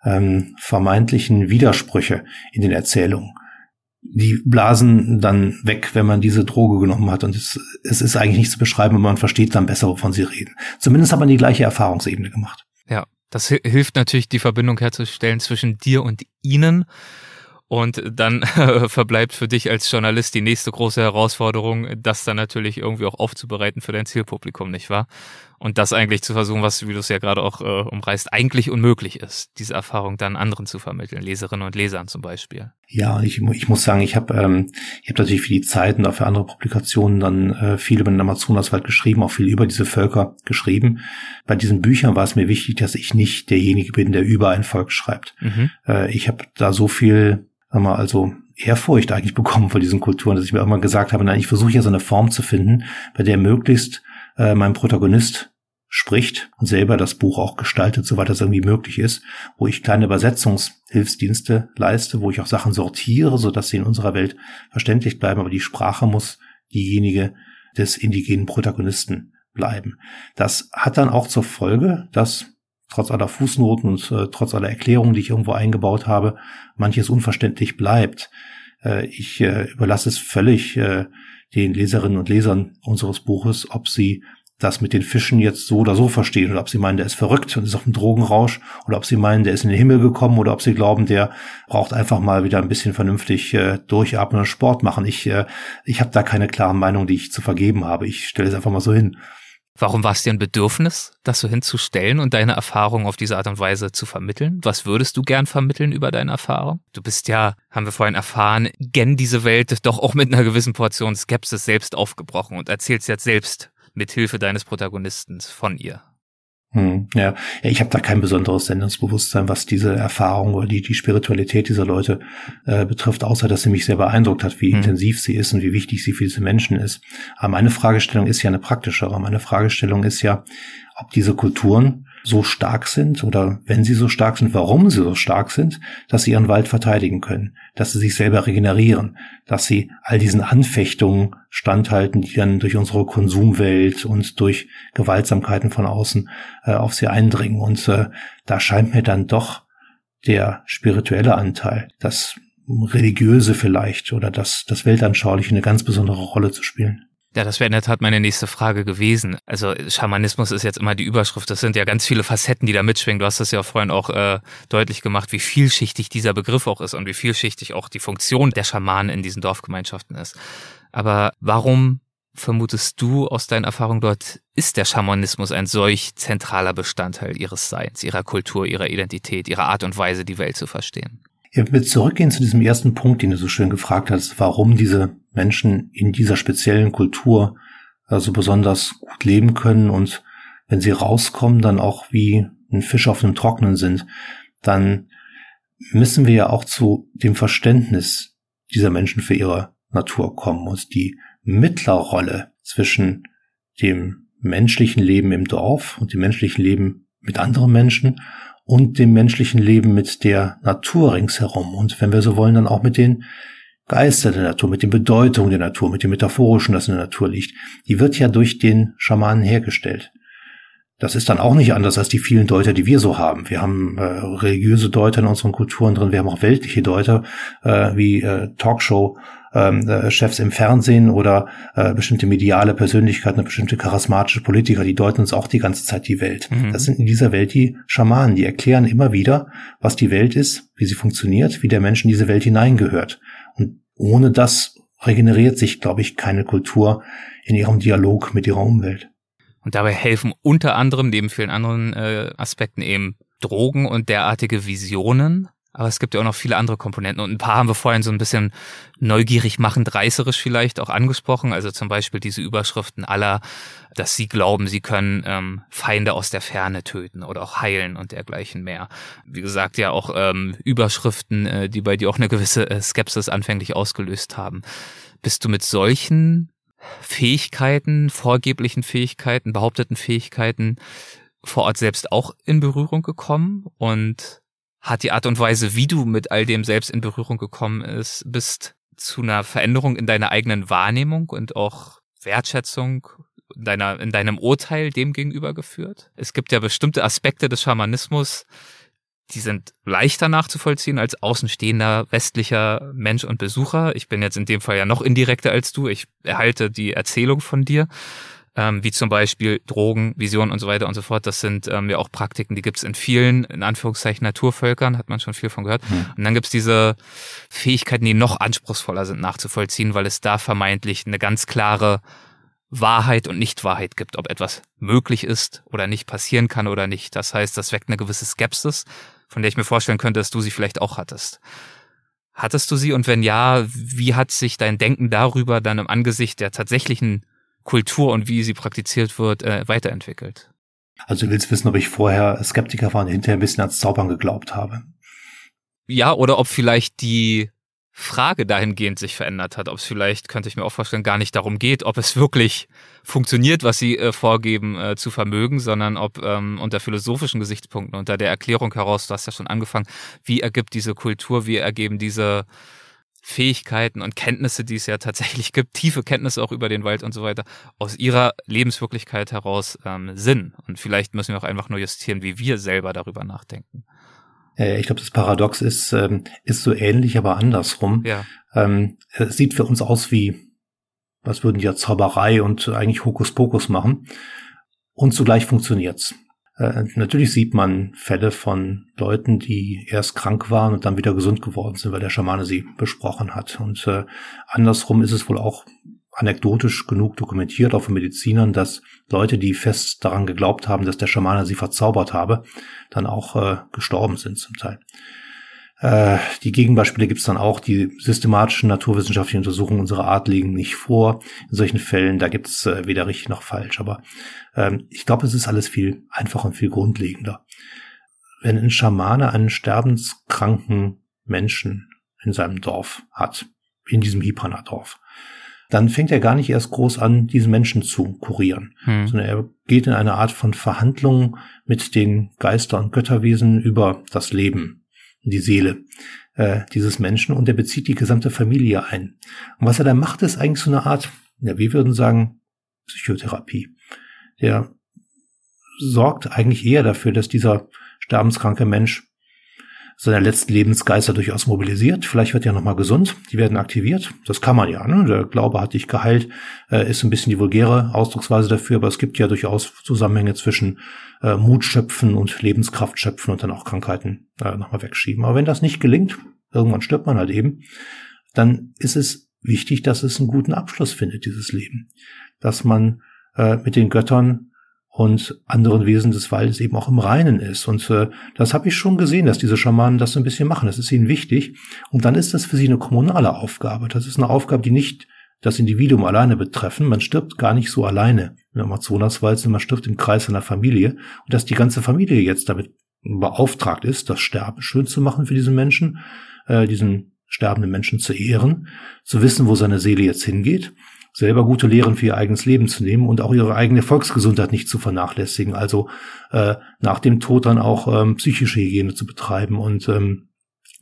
ähm, vermeintlichen Widersprüche in den Erzählungen, die blasen dann weg, wenn man diese Droge genommen hat. Und es, es ist eigentlich nicht zu beschreiben, aber man versteht dann besser, wovon sie reden. Zumindest hat man die gleiche Erfahrungsebene gemacht. Ja, das hilft natürlich, die Verbindung herzustellen zwischen dir und ihnen. Und dann verbleibt für dich als Journalist die nächste große Herausforderung, das dann natürlich irgendwie auch aufzubereiten für dein Zielpublikum, nicht wahr? Und das eigentlich zu versuchen, was, wie du es ja gerade auch äh, umreißt, eigentlich unmöglich ist, diese Erfahrung dann anderen zu vermitteln, Leserinnen und Lesern zum Beispiel. Ja, ich, ich muss sagen, ich habe ähm, ich hab natürlich für die Zeit und auch für andere Publikationen dann äh, viel über den Amazonaswald geschrieben, auch viel über diese Völker geschrieben. Bei diesen Büchern war es mir wichtig, dass ich nicht derjenige bin, der über ein Volk schreibt. Mhm. Äh, ich habe da so viel sagen wir, also Ehrfurcht eigentlich bekommen vor diesen Kulturen, dass ich mir irgendwann gesagt habe, nein, ich versuche ja so eine Form zu finden, bei der möglichst äh, mein Protagonist spricht und selber das Buch auch gestaltet, soweit das irgendwie möglich ist, wo ich kleine Übersetzungshilfsdienste leiste, wo ich auch Sachen sortiere, so dass sie in unserer Welt verständlich bleiben, aber die Sprache muss diejenige des indigenen Protagonisten bleiben. Das hat dann auch zur Folge, dass trotz aller Fußnoten und äh, trotz aller Erklärungen, die ich irgendwo eingebaut habe, manches unverständlich bleibt. Äh, ich äh, überlasse es völlig äh, den Leserinnen und Lesern unseres Buches, ob sie das mit den Fischen jetzt so oder so verstehen oder ob sie meinen, der ist verrückt und ist auf dem Drogenrausch oder ob sie meinen, der ist in den Himmel gekommen oder ob sie glauben, der braucht einfach mal wieder ein bisschen vernünftig äh, durchatmen und Sport machen. Ich, äh, ich habe da keine klare Meinung, die ich zu vergeben habe. Ich stelle es einfach mal so hin. Warum war es dir ein Bedürfnis, das so hinzustellen und deine Erfahrung auf diese Art und Weise zu vermitteln? Was würdest du gern vermitteln über deine Erfahrung? Du bist ja, haben wir vorhin erfahren, gen diese Welt doch auch mit einer gewissen Portion Skepsis selbst aufgebrochen und erzählst jetzt selbst mit Hilfe deines Protagonisten von ihr. Hm, ja. ja, ich habe da kein besonderes Sendungsbewusstsein, was diese Erfahrung oder die, die Spiritualität dieser Leute äh, betrifft, außer dass sie mich sehr beeindruckt hat, wie hm. intensiv sie ist und wie wichtig sie für diese Menschen ist. Aber meine Fragestellung ist ja eine praktischere. Meine Fragestellung ist ja, ob diese Kulturen so stark sind oder wenn sie so stark sind, warum sie so stark sind, dass sie ihren Wald verteidigen können, dass sie sich selber regenerieren, dass sie all diesen Anfechtungen standhalten, die dann durch unsere Konsumwelt und durch Gewaltsamkeiten von außen äh, auf sie eindringen. Und äh, da scheint mir dann doch der spirituelle Anteil, das religiöse vielleicht oder das, das Weltanschauliche eine ganz besondere Rolle zu spielen. Ja, das wäre in der Tat meine nächste Frage gewesen. Also Schamanismus ist jetzt immer die Überschrift. Das sind ja ganz viele Facetten, die da mitschwingen. Du hast das ja vorhin auch äh, deutlich gemacht, wie vielschichtig dieser Begriff auch ist und wie vielschichtig auch die Funktion der Schamanen in diesen Dorfgemeinschaften ist. Aber warum vermutest du aus deinen Erfahrungen dort, ist der Schamanismus ein solch zentraler Bestandteil ihres Seins, ihrer Kultur, ihrer Identität, ihrer Art und Weise, die Welt zu verstehen? Ja, wir zurückgehen zu diesem ersten Punkt, den du so schön gefragt hast, warum diese Menschen in dieser speziellen Kultur also besonders gut leben können und wenn sie rauskommen, dann auch wie ein Fisch auf dem Trocknen sind, dann müssen wir ja auch zu dem Verständnis dieser Menschen für ihre Natur kommen. Und die Mittlerrolle zwischen dem menschlichen Leben im Dorf und dem menschlichen Leben mit anderen Menschen und dem menschlichen Leben mit der Natur ringsherum und wenn wir so wollen, dann auch mit den Geister der Natur, mit den Bedeutungen der Natur, mit dem Metaphorischen, das in der Natur liegt, die wird ja durch den Schamanen hergestellt. Das ist dann auch nicht anders als die vielen Deuter, die wir so haben. Wir haben äh, religiöse Deuter in unseren Kulturen drin, wir haben auch weltliche Deuter, äh, wie äh, Talkshow, ähm, äh, Chefs im Fernsehen oder äh, bestimmte mediale Persönlichkeiten, bestimmte charismatische Politiker, die deuten uns auch die ganze Zeit die Welt. Mhm. Das sind in dieser Welt die Schamanen, die erklären immer wieder, was die Welt ist, wie sie funktioniert, wie der Mensch in diese Welt hineingehört. Und ohne das regeneriert sich, glaube ich, keine Kultur in ihrem Dialog mit ihrer Umwelt. Und dabei helfen unter anderem, neben vielen anderen äh, Aspekten eben Drogen und derartige Visionen. Aber es gibt ja auch noch viele andere Komponenten. Und ein paar haben wir vorhin so ein bisschen neugierig machend, reißerisch vielleicht auch angesprochen. Also zum Beispiel diese Überschriften aller, dass sie glauben, sie können ähm, Feinde aus der Ferne töten oder auch heilen und dergleichen mehr. Wie gesagt, ja auch ähm, Überschriften, äh, die bei dir auch eine gewisse äh, Skepsis anfänglich ausgelöst haben. Bist du mit solchen Fähigkeiten, vorgeblichen Fähigkeiten, behaupteten Fähigkeiten vor Ort selbst auch in Berührung gekommen und hat die Art und Weise, wie du mit all dem selbst in Berührung gekommen ist, bist zu einer Veränderung in deiner eigenen Wahrnehmung und auch Wertschätzung in, deiner, in deinem Urteil dem gegenüber geführt? Es gibt ja bestimmte Aspekte des Schamanismus, die sind leichter nachzuvollziehen als außenstehender westlicher Mensch und Besucher. Ich bin jetzt in dem Fall ja noch indirekter als du. Ich erhalte die Erzählung von dir ähm, wie zum Beispiel Drogen, Visionen und so weiter und so fort. Das sind ähm, ja auch Praktiken, die gibt's in vielen, in Anführungszeichen, Naturvölkern, hat man schon viel von gehört. Mhm. Und dann gibt's diese Fähigkeiten, die noch anspruchsvoller sind nachzuvollziehen, weil es da vermeintlich eine ganz klare Wahrheit und Nichtwahrheit gibt, ob etwas möglich ist oder nicht passieren kann oder nicht. Das heißt, das weckt eine gewisse Skepsis, von der ich mir vorstellen könnte, dass du sie vielleicht auch hattest. Hattest du sie und wenn ja, wie hat sich dein Denken darüber dann im Angesicht der tatsächlichen Kultur und wie sie praktiziert wird, äh, weiterentwickelt. Also du willst wissen, ob ich vorher Skeptiker war und hinterher ein bisschen ans Zaubern geglaubt habe. Ja, oder ob vielleicht die Frage dahingehend sich verändert hat, ob es vielleicht, könnte ich mir auch vorstellen, gar nicht darum geht, ob es wirklich funktioniert, was sie äh, vorgeben äh, zu vermögen, sondern ob ähm, unter philosophischen Gesichtspunkten, unter der Erklärung heraus, du hast ja schon angefangen, wie ergibt diese Kultur, wie ergeben diese Fähigkeiten und Kenntnisse, die es ja tatsächlich gibt, tiefe Kenntnisse auch über den Wald und so weiter, aus ihrer Lebenswirklichkeit heraus ähm, Sinn. Und vielleicht müssen wir auch einfach nur justieren, wie wir selber darüber nachdenken. Ich glaube, das Paradox ist, ähm, ist so ähnlich, aber andersrum. Ja. Ähm, es sieht für uns aus wie, was würden die ja Zauberei und eigentlich Hokuspokus machen. Und zugleich funktioniert's. Äh, natürlich sieht man Fälle von Leuten, die erst krank waren und dann wieder gesund geworden sind, weil der Schamane sie besprochen hat. Und äh, andersrum ist es wohl auch anekdotisch genug dokumentiert, auch von Medizinern, dass Leute, die fest daran geglaubt haben, dass der Schamane sie verzaubert habe, dann auch äh, gestorben sind zum Teil. Äh, die Gegenbeispiele gibt es dann auch. Die systematischen naturwissenschaftlichen Untersuchungen unserer Art liegen nicht vor. In solchen Fällen, da gibt es äh, weder richtig noch falsch. Aber ähm, ich glaube, es ist alles viel einfacher und viel grundlegender. Wenn ein Schamane einen sterbenskranken Menschen in seinem Dorf hat, in diesem Hipana-Dorf, dann fängt er gar nicht erst groß an, diesen Menschen zu kurieren, hm. sondern er geht in eine Art von Verhandlung mit den Geister- und Götterwesen über das Leben die Seele äh, dieses Menschen und er bezieht die gesamte Familie ein. Und was er da macht, ist eigentlich so eine Art, ja, wir würden sagen, Psychotherapie. Der sorgt eigentlich eher dafür, dass dieser sterbenskranke Mensch seine letzten Lebensgeister durchaus mobilisiert. Vielleicht wird er nochmal gesund. Die werden aktiviert. Das kann man ja. Ne? Der Glaube hat dich geheilt. Äh, ist ein bisschen die vulgäre Ausdrucksweise dafür, aber es gibt ja durchaus Zusammenhänge zwischen äh, Mut schöpfen und Lebenskraft schöpfen und dann auch Krankheiten äh, nochmal wegschieben. Aber wenn das nicht gelingt, irgendwann stirbt man halt eben, dann ist es wichtig, dass es einen guten Abschluss findet, dieses Leben. Dass man äh, mit den Göttern und anderen Wesen des Waldes eben auch im Reinen ist. Und äh, das habe ich schon gesehen, dass diese Schamanen das so ein bisschen machen. Das ist ihnen wichtig. Und dann ist das für sie eine kommunale Aufgabe. Das ist eine Aufgabe, die nicht das Individuum alleine betreffen. Man stirbt gar nicht so alleine im Amazonaswald, sondern man stirbt im Kreis seiner Familie. Und dass die ganze Familie jetzt damit beauftragt ist, das Sterben schön zu machen für diesen Menschen, äh, diesen sterbenden Menschen zu ehren, zu wissen, wo seine Seele jetzt hingeht selber gute Lehren für ihr eigenes Leben zu nehmen und auch ihre eigene Volksgesundheit nicht zu vernachlässigen. Also äh, nach dem Tod dann auch ähm, psychische Hygiene zu betreiben und ähm,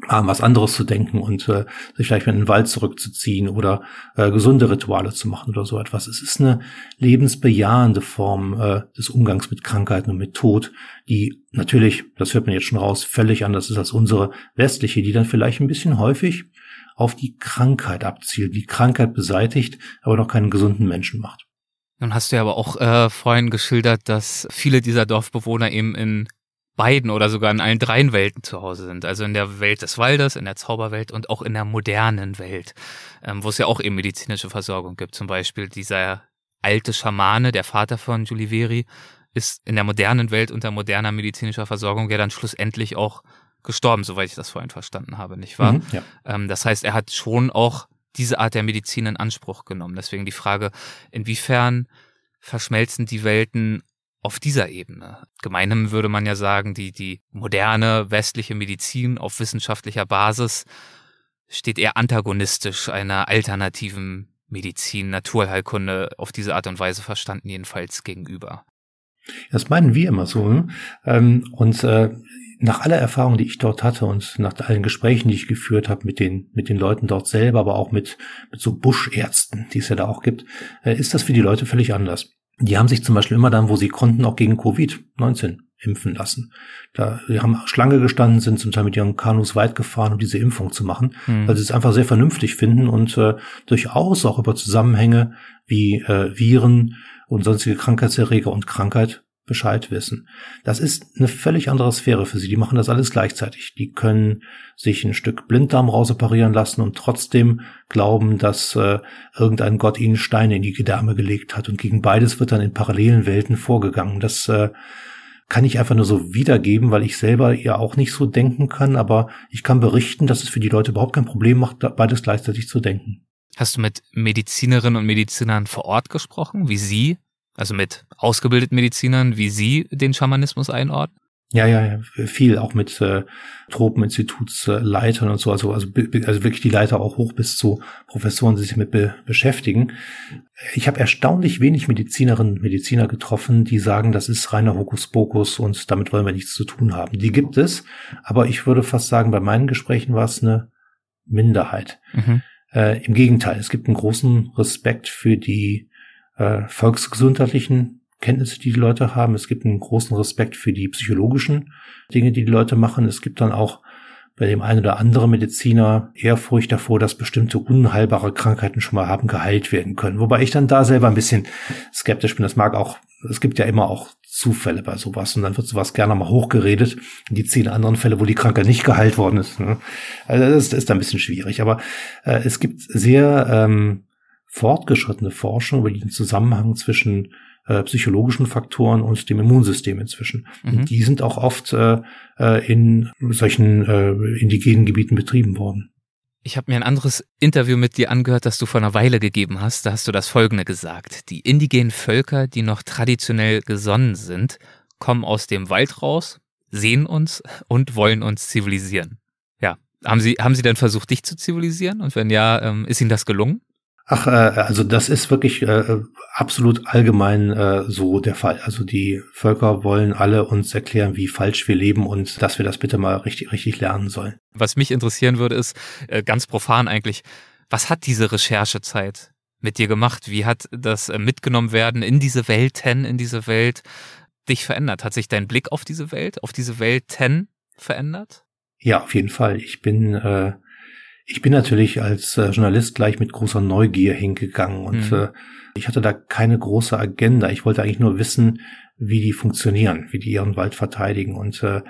an was anderes zu denken und äh, sich vielleicht in den Wald zurückzuziehen oder äh, gesunde Rituale zu machen oder so etwas. Es ist eine lebensbejahende Form äh, des Umgangs mit Krankheiten und mit Tod, die natürlich, das hört man jetzt schon raus, völlig anders ist als unsere westliche, die dann vielleicht ein bisschen häufig auf die Krankheit abzielt, die Krankheit beseitigt, aber noch keinen gesunden Menschen macht. Nun hast du ja aber auch äh, vorhin geschildert, dass viele dieser Dorfbewohner eben in beiden oder sogar in allen dreien Welten zu Hause sind. Also in der Welt des Waldes, in der Zauberwelt und auch in der modernen Welt, ähm, wo es ja auch eben medizinische Versorgung gibt. Zum Beispiel dieser alte Schamane, der Vater von Giuliveri, ist in der modernen Welt unter moderner medizinischer Versorgung ja dann schlussendlich auch gestorben, soweit ich das vorhin verstanden habe, nicht wahr? Mhm, ja. ähm, das heißt, er hat schon auch diese Art der Medizin in Anspruch genommen. Deswegen die Frage, inwiefern verschmelzen die Welten auf dieser Ebene. Gemeinhin würde man ja sagen, die, die moderne westliche Medizin auf wissenschaftlicher Basis steht eher antagonistisch einer alternativen Medizin, Naturheilkunde auf diese Art und Weise verstanden jedenfalls gegenüber. Das meinen wir immer so. Ne? Ähm, und äh, nach aller Erfahrung, die ich dort hatte und nach allen Gesprächen, die ich geführt habe mit den, mit den Leuten dort selber, aber auch mit, mit so Buschärzten, die es ja da auch gibt, äh, ist das für die Leute völlig anders. Die haben sich zum Beispiel immer dann, wo sie konnten, auch gegen Covid-19 impfen lassen. Da, die haben Schlange gestanden, sind zum Teil mit ihren Kanus weit gefahren, um diese Impfung zu machen, mhm. weil sie es einfach sehr vernünftig finden und äh, durchaus auch über Zusammenhänge wie äh, Viren und sonstige Krankheitserreger und Krankheit Bescheid wissen. Das ist eine völlig andere Sphäre für sie. Die machen das alles gleichzeitig. Die können sich ein Stück Blinddarm rausoperieren lassen und trotzdem glauben, dass äh, irgendein Gott ihnen Steine in die Gedärme gelegt hat. Und gegen beides wird dann in parallelen Welten vorgegangen. Das äh, kann ich einfach nur so wiedergeben, weil ich selber ja auch nicht so denken kann, aber ich kann berichten, dass es für die Leute überhaupt kein Problem macht, beides gleichzeitig zu denken. Hast du mit Medizinerinnen und Medizinern vor Ort gesprochen, wie sie also mit ausgebildeten Medizinern, wie Sie den Schamanismus einordnen? Ja, ja, ja, viel, auch mit äh, Tropeninstitutsleitern und so, also, also, also wirklich die Leiter auch hoch bis zu Professoren, die sich damit be beschäftigen. Ich habe erstaunlich wenig Medizinerinnen und Mediziner getroffen, die sagen, das ist reiner Hokuspokus und damit wollen wir nichts zu tun haben. Die gibt es, aber ich würde fast sagen, bei meinen Gesprächen war es eine Minderheit. Mhm. Äh, Im Gegenteil, es gibt einen großen Respekt für die äh, volksgesundheitlichen Kenntnisse, die die Leute haben. Es gibt einen großen Respekt für die psychologischen Dinge, die die Leute machen. Es gibt dann auch bei dem einen oder anderen Mediziner Ehrfurcht davor, dass bestimmte unheilbare Krankheiten schon mal haben geheilt werden können. Wobei ich dann da selber ein bisschen skeptisch bin. Das mag auch, es gibt ja immer auch Zufälle bei sowas und dann wird sowas gerne mal hochgeredet. Die zehn anderen Fälle, wo die Krankheit nicht geheilt worden ist. Ne? Also das, das ist ein bisschen schwierig. Aber äh, es gibt sehr ähm, fortgeschrittene Forschung über den Zusammenhang zwischen äh, psychologischen Faktoren und dem Immunsystem inzwischen. Mhm. Und die sind auch oft äh, äh, in solchen äh, indigenen Gebieten betrieben worden. Ich habe mir ein anderes Interview mit dir angehört, das du vor einer Weile gegeben hast. Da hast du das Folgende gesagt. Die indigenen Völker, die noch traditionell gesonnen sind, kommen aus dem Wald raus, sehen uns und wollen uns zivilisieren. Ja. Haben Sie, haben Sie dann versucht, dich zu zivilisieren? Und wenn ja, ähm, ist Ihnen das gelungen? Ach, äh, also das ist wirklich äh, absolut allgemein äh, so der Fall. Also die Völker wollen alle uns erklären, wie falsch wir leben und dass wir das bitte mal richtig, richtig lernen sollen. Was mich interessieren würde, ist äh, ganz profan eigentlich, was hat diese Recherchezeit mit dir gemacht? Wie hat das äh, mitgenommen werden in diese Welten, in diese Welt dich verändert? Hat sich dein Blick auf diese Welt, auf diese Welten verändert? Ja, auf jeden Fall. Ich bin äh, ich bin natürlich als äh, Journalist gleich mit großer Neugier hingegangen und mhm. äh, ich hatte da keine große Agenda. Ich wollte eigentlich nur wissen, wie die funktionieren, wie die ihren Wald verteidigen. Und äh,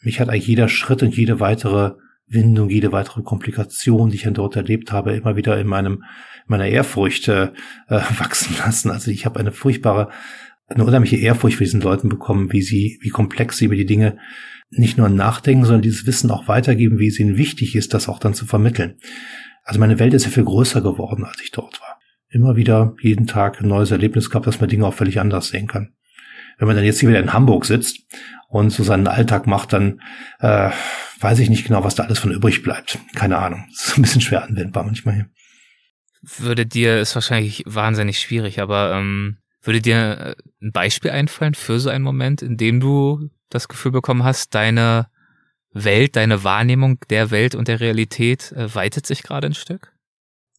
mich hat eigentlich jeder Schritt und jede weitere Windung, jede weitere Komplikation, die ich dann dort erlebt habe, immer wieder in meinem meiner Ehrfurcht äh, äh wachsen lassen. Also ich habe eine furchtbare, eine unheimliche Ehrfurcht für diesen Leuten bekommen, wie sie, wie komplex sie über die Dinge nicht nur nachdenken, sondern dieses Wissen auch weitergeben, wie es ihnen wichtig ist, das auch dann zu vermitteln. Also meine Welt ist ja viel größer geworden, als ich dort war. Immer wieder jeden Tag ein neues Erlebnis gehabt, dass man Dinge auch völlig anders sehen kann. Wenn man dann jetzt hier wieder in Hamburg sitzt und so seinen Alltag macht, dann äh, weiß ich nicht genau, was da alles von übrig bleibt. Keine Ahnung. Das ist ein bisschen schwer anwendbar manchmal hier. Würde dir, ist wahrscheinlich wahnsinnig schwierig, aber ähm, würde dir ein Beispiel einfallen für so einen Moment, in dem du das Gefühl bekommen hast, deine Welt, deine Wahrnehmung der Welt und der Realität äh, weitet sich gerade ein Stück?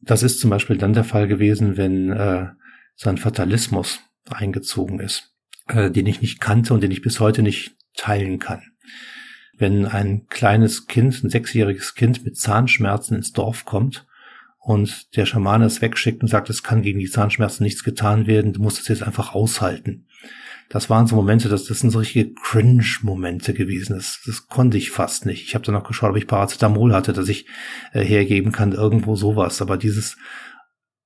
Das ist zum Beispiel dann der Fall gewesen, wenn äh, so ein Fatalismus eingezogen ist, äh, den ich nicht kannte und den ich bis heute nicht teilen kann. Wenn ein kleines Kind, ein sechsjähriges Kind mit Zahnschmerzen ins Dorf kommt und der Schamane es wegschickt und sagt, es kann gegen die Zahnschmerzen nichts getan werden, du musst es jetzt einfach aushalten das waren so Momente, das, das sind so richtige Cringe-Momente gewesen. Das, das konnte ich fast nicht. Ich habe dann noch geschaut, ob ich Paracetamol hatte, dass ich äh, hergeben kann, irgendwo sowas. Aber dieses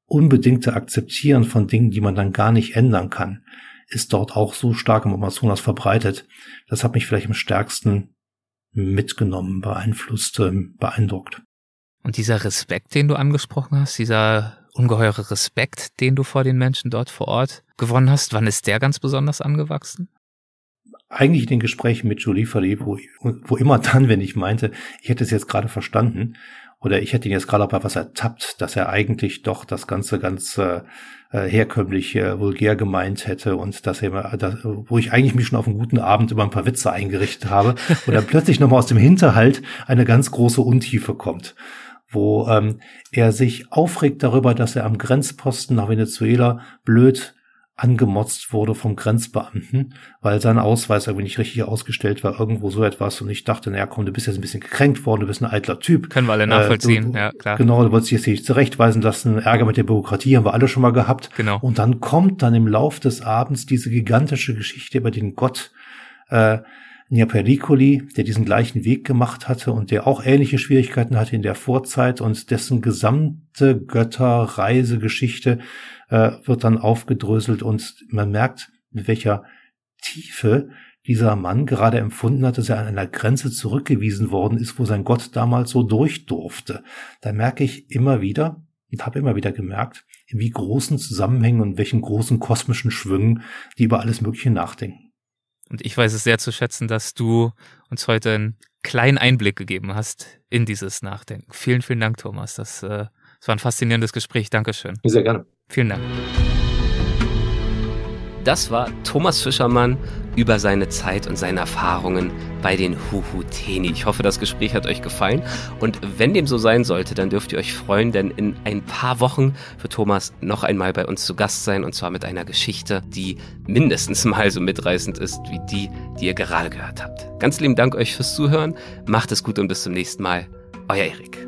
unbedingte Akzeptieren von Dingen, die man dann gar nicht ändern kann, ist dort auch so stark im Amazonas verbreitet. Das hat mich vielleicht am stärksten mitgenommen, beeinflusst, ähm, beeindruckt. Und dieser Respekt, den du angesprochen hast, dieser ungeheure Respekt, den du vor den Menschen dort vor Ort gewonnen hast, wann ist der ganz besonders angewachsen? Eigentlich in den Gesprächen mit Julie Verlee, wo, wo immer dann, wenn ich meinte, ich hätte es jetzt gerade verstanden, oder ich hätte ihn jetzt gerade bei was ertappt, dass er eigentlich doch das Ganze ganz äh, äh, herkömmlich äh, vulgär gemeint hätte und dass er, dass, wo ich eigentlich mich schon auf einen guten Abend über ein paar Witze eingerichtet habe und dann plötzlich nochmal aus dem Hinterhalt eine ganz große Untiefe kommt wo ähm, er sich aufregt darüber, dass er am Grenzposten nach Venezuela blöd angemotzt wurde vom Grenzbeamten, weil sein Ausweis irgendwie nicht richtig ausgestellt war, irgendwo so etwas. Und ich dachte, naja, komm, du bist jetzt ein bisschen gekränkt worden, du bist ein eitler Typ. Können wir alle nachvollziehen, äh, du, ja, klar. Genau, du wolltest dich jetzt nicht zurechtweisen lassen, Ärger mit der Bürokratie haben wir alle schon mal gehabt. Genau. Und dann kommt dann im Lauf des Abends diese gigantische Geschichte über den Gott, äh, Niapericoli, der diesen gleichen Weg gemacht hatte und der auch ähnliche Schwierigkeiten hatte in der Vorzeit und dessen gesamte Götterreisegeschichte äh, wird dann aufgedröselt und man merkt, mit welcher Tiefe dieser Mann gerade empfunden hat, dass er an einer Grenze zurückgewiesen worden ist, wo sein Gott damals so durch durfte. Da merke ich immer wieder und habe immer wieder gemerkt, in wie großen Zusammenhängen und welchen großen kosmischen Schwüngen die über alles Mögliche nachdenken. Und ich weiß es sehr zu schätzen, dass du uns heute einen kleinen Einblick gegeben hast in dieses Nachdenken. Vielen, vielen Dank, Thomas. Das, äh, das war ein faszinierendes Gespräch. Dankeschön. Sehr gerne. Vielen Dank. Das war Thomas Fischermann über seine Zeit und seine Erfahrungen bei den Huhuteni. Ich hoffe, das Gespräch hat euch gefallen. Und wenn dem so sein sollte, dann dürft ihr euch freuen, denn in ein paar Wochen wird Thomas noch einmal bei uns zu Gast sein und zwar mit einer Geschichte, die mindestens mal so mitreißend ist wie die, die ihr gerade gehört habt. Ganz lieben Dank euch fürs Zuhören. Macht es gut und bis zum nächsten Mal. Euer Erik.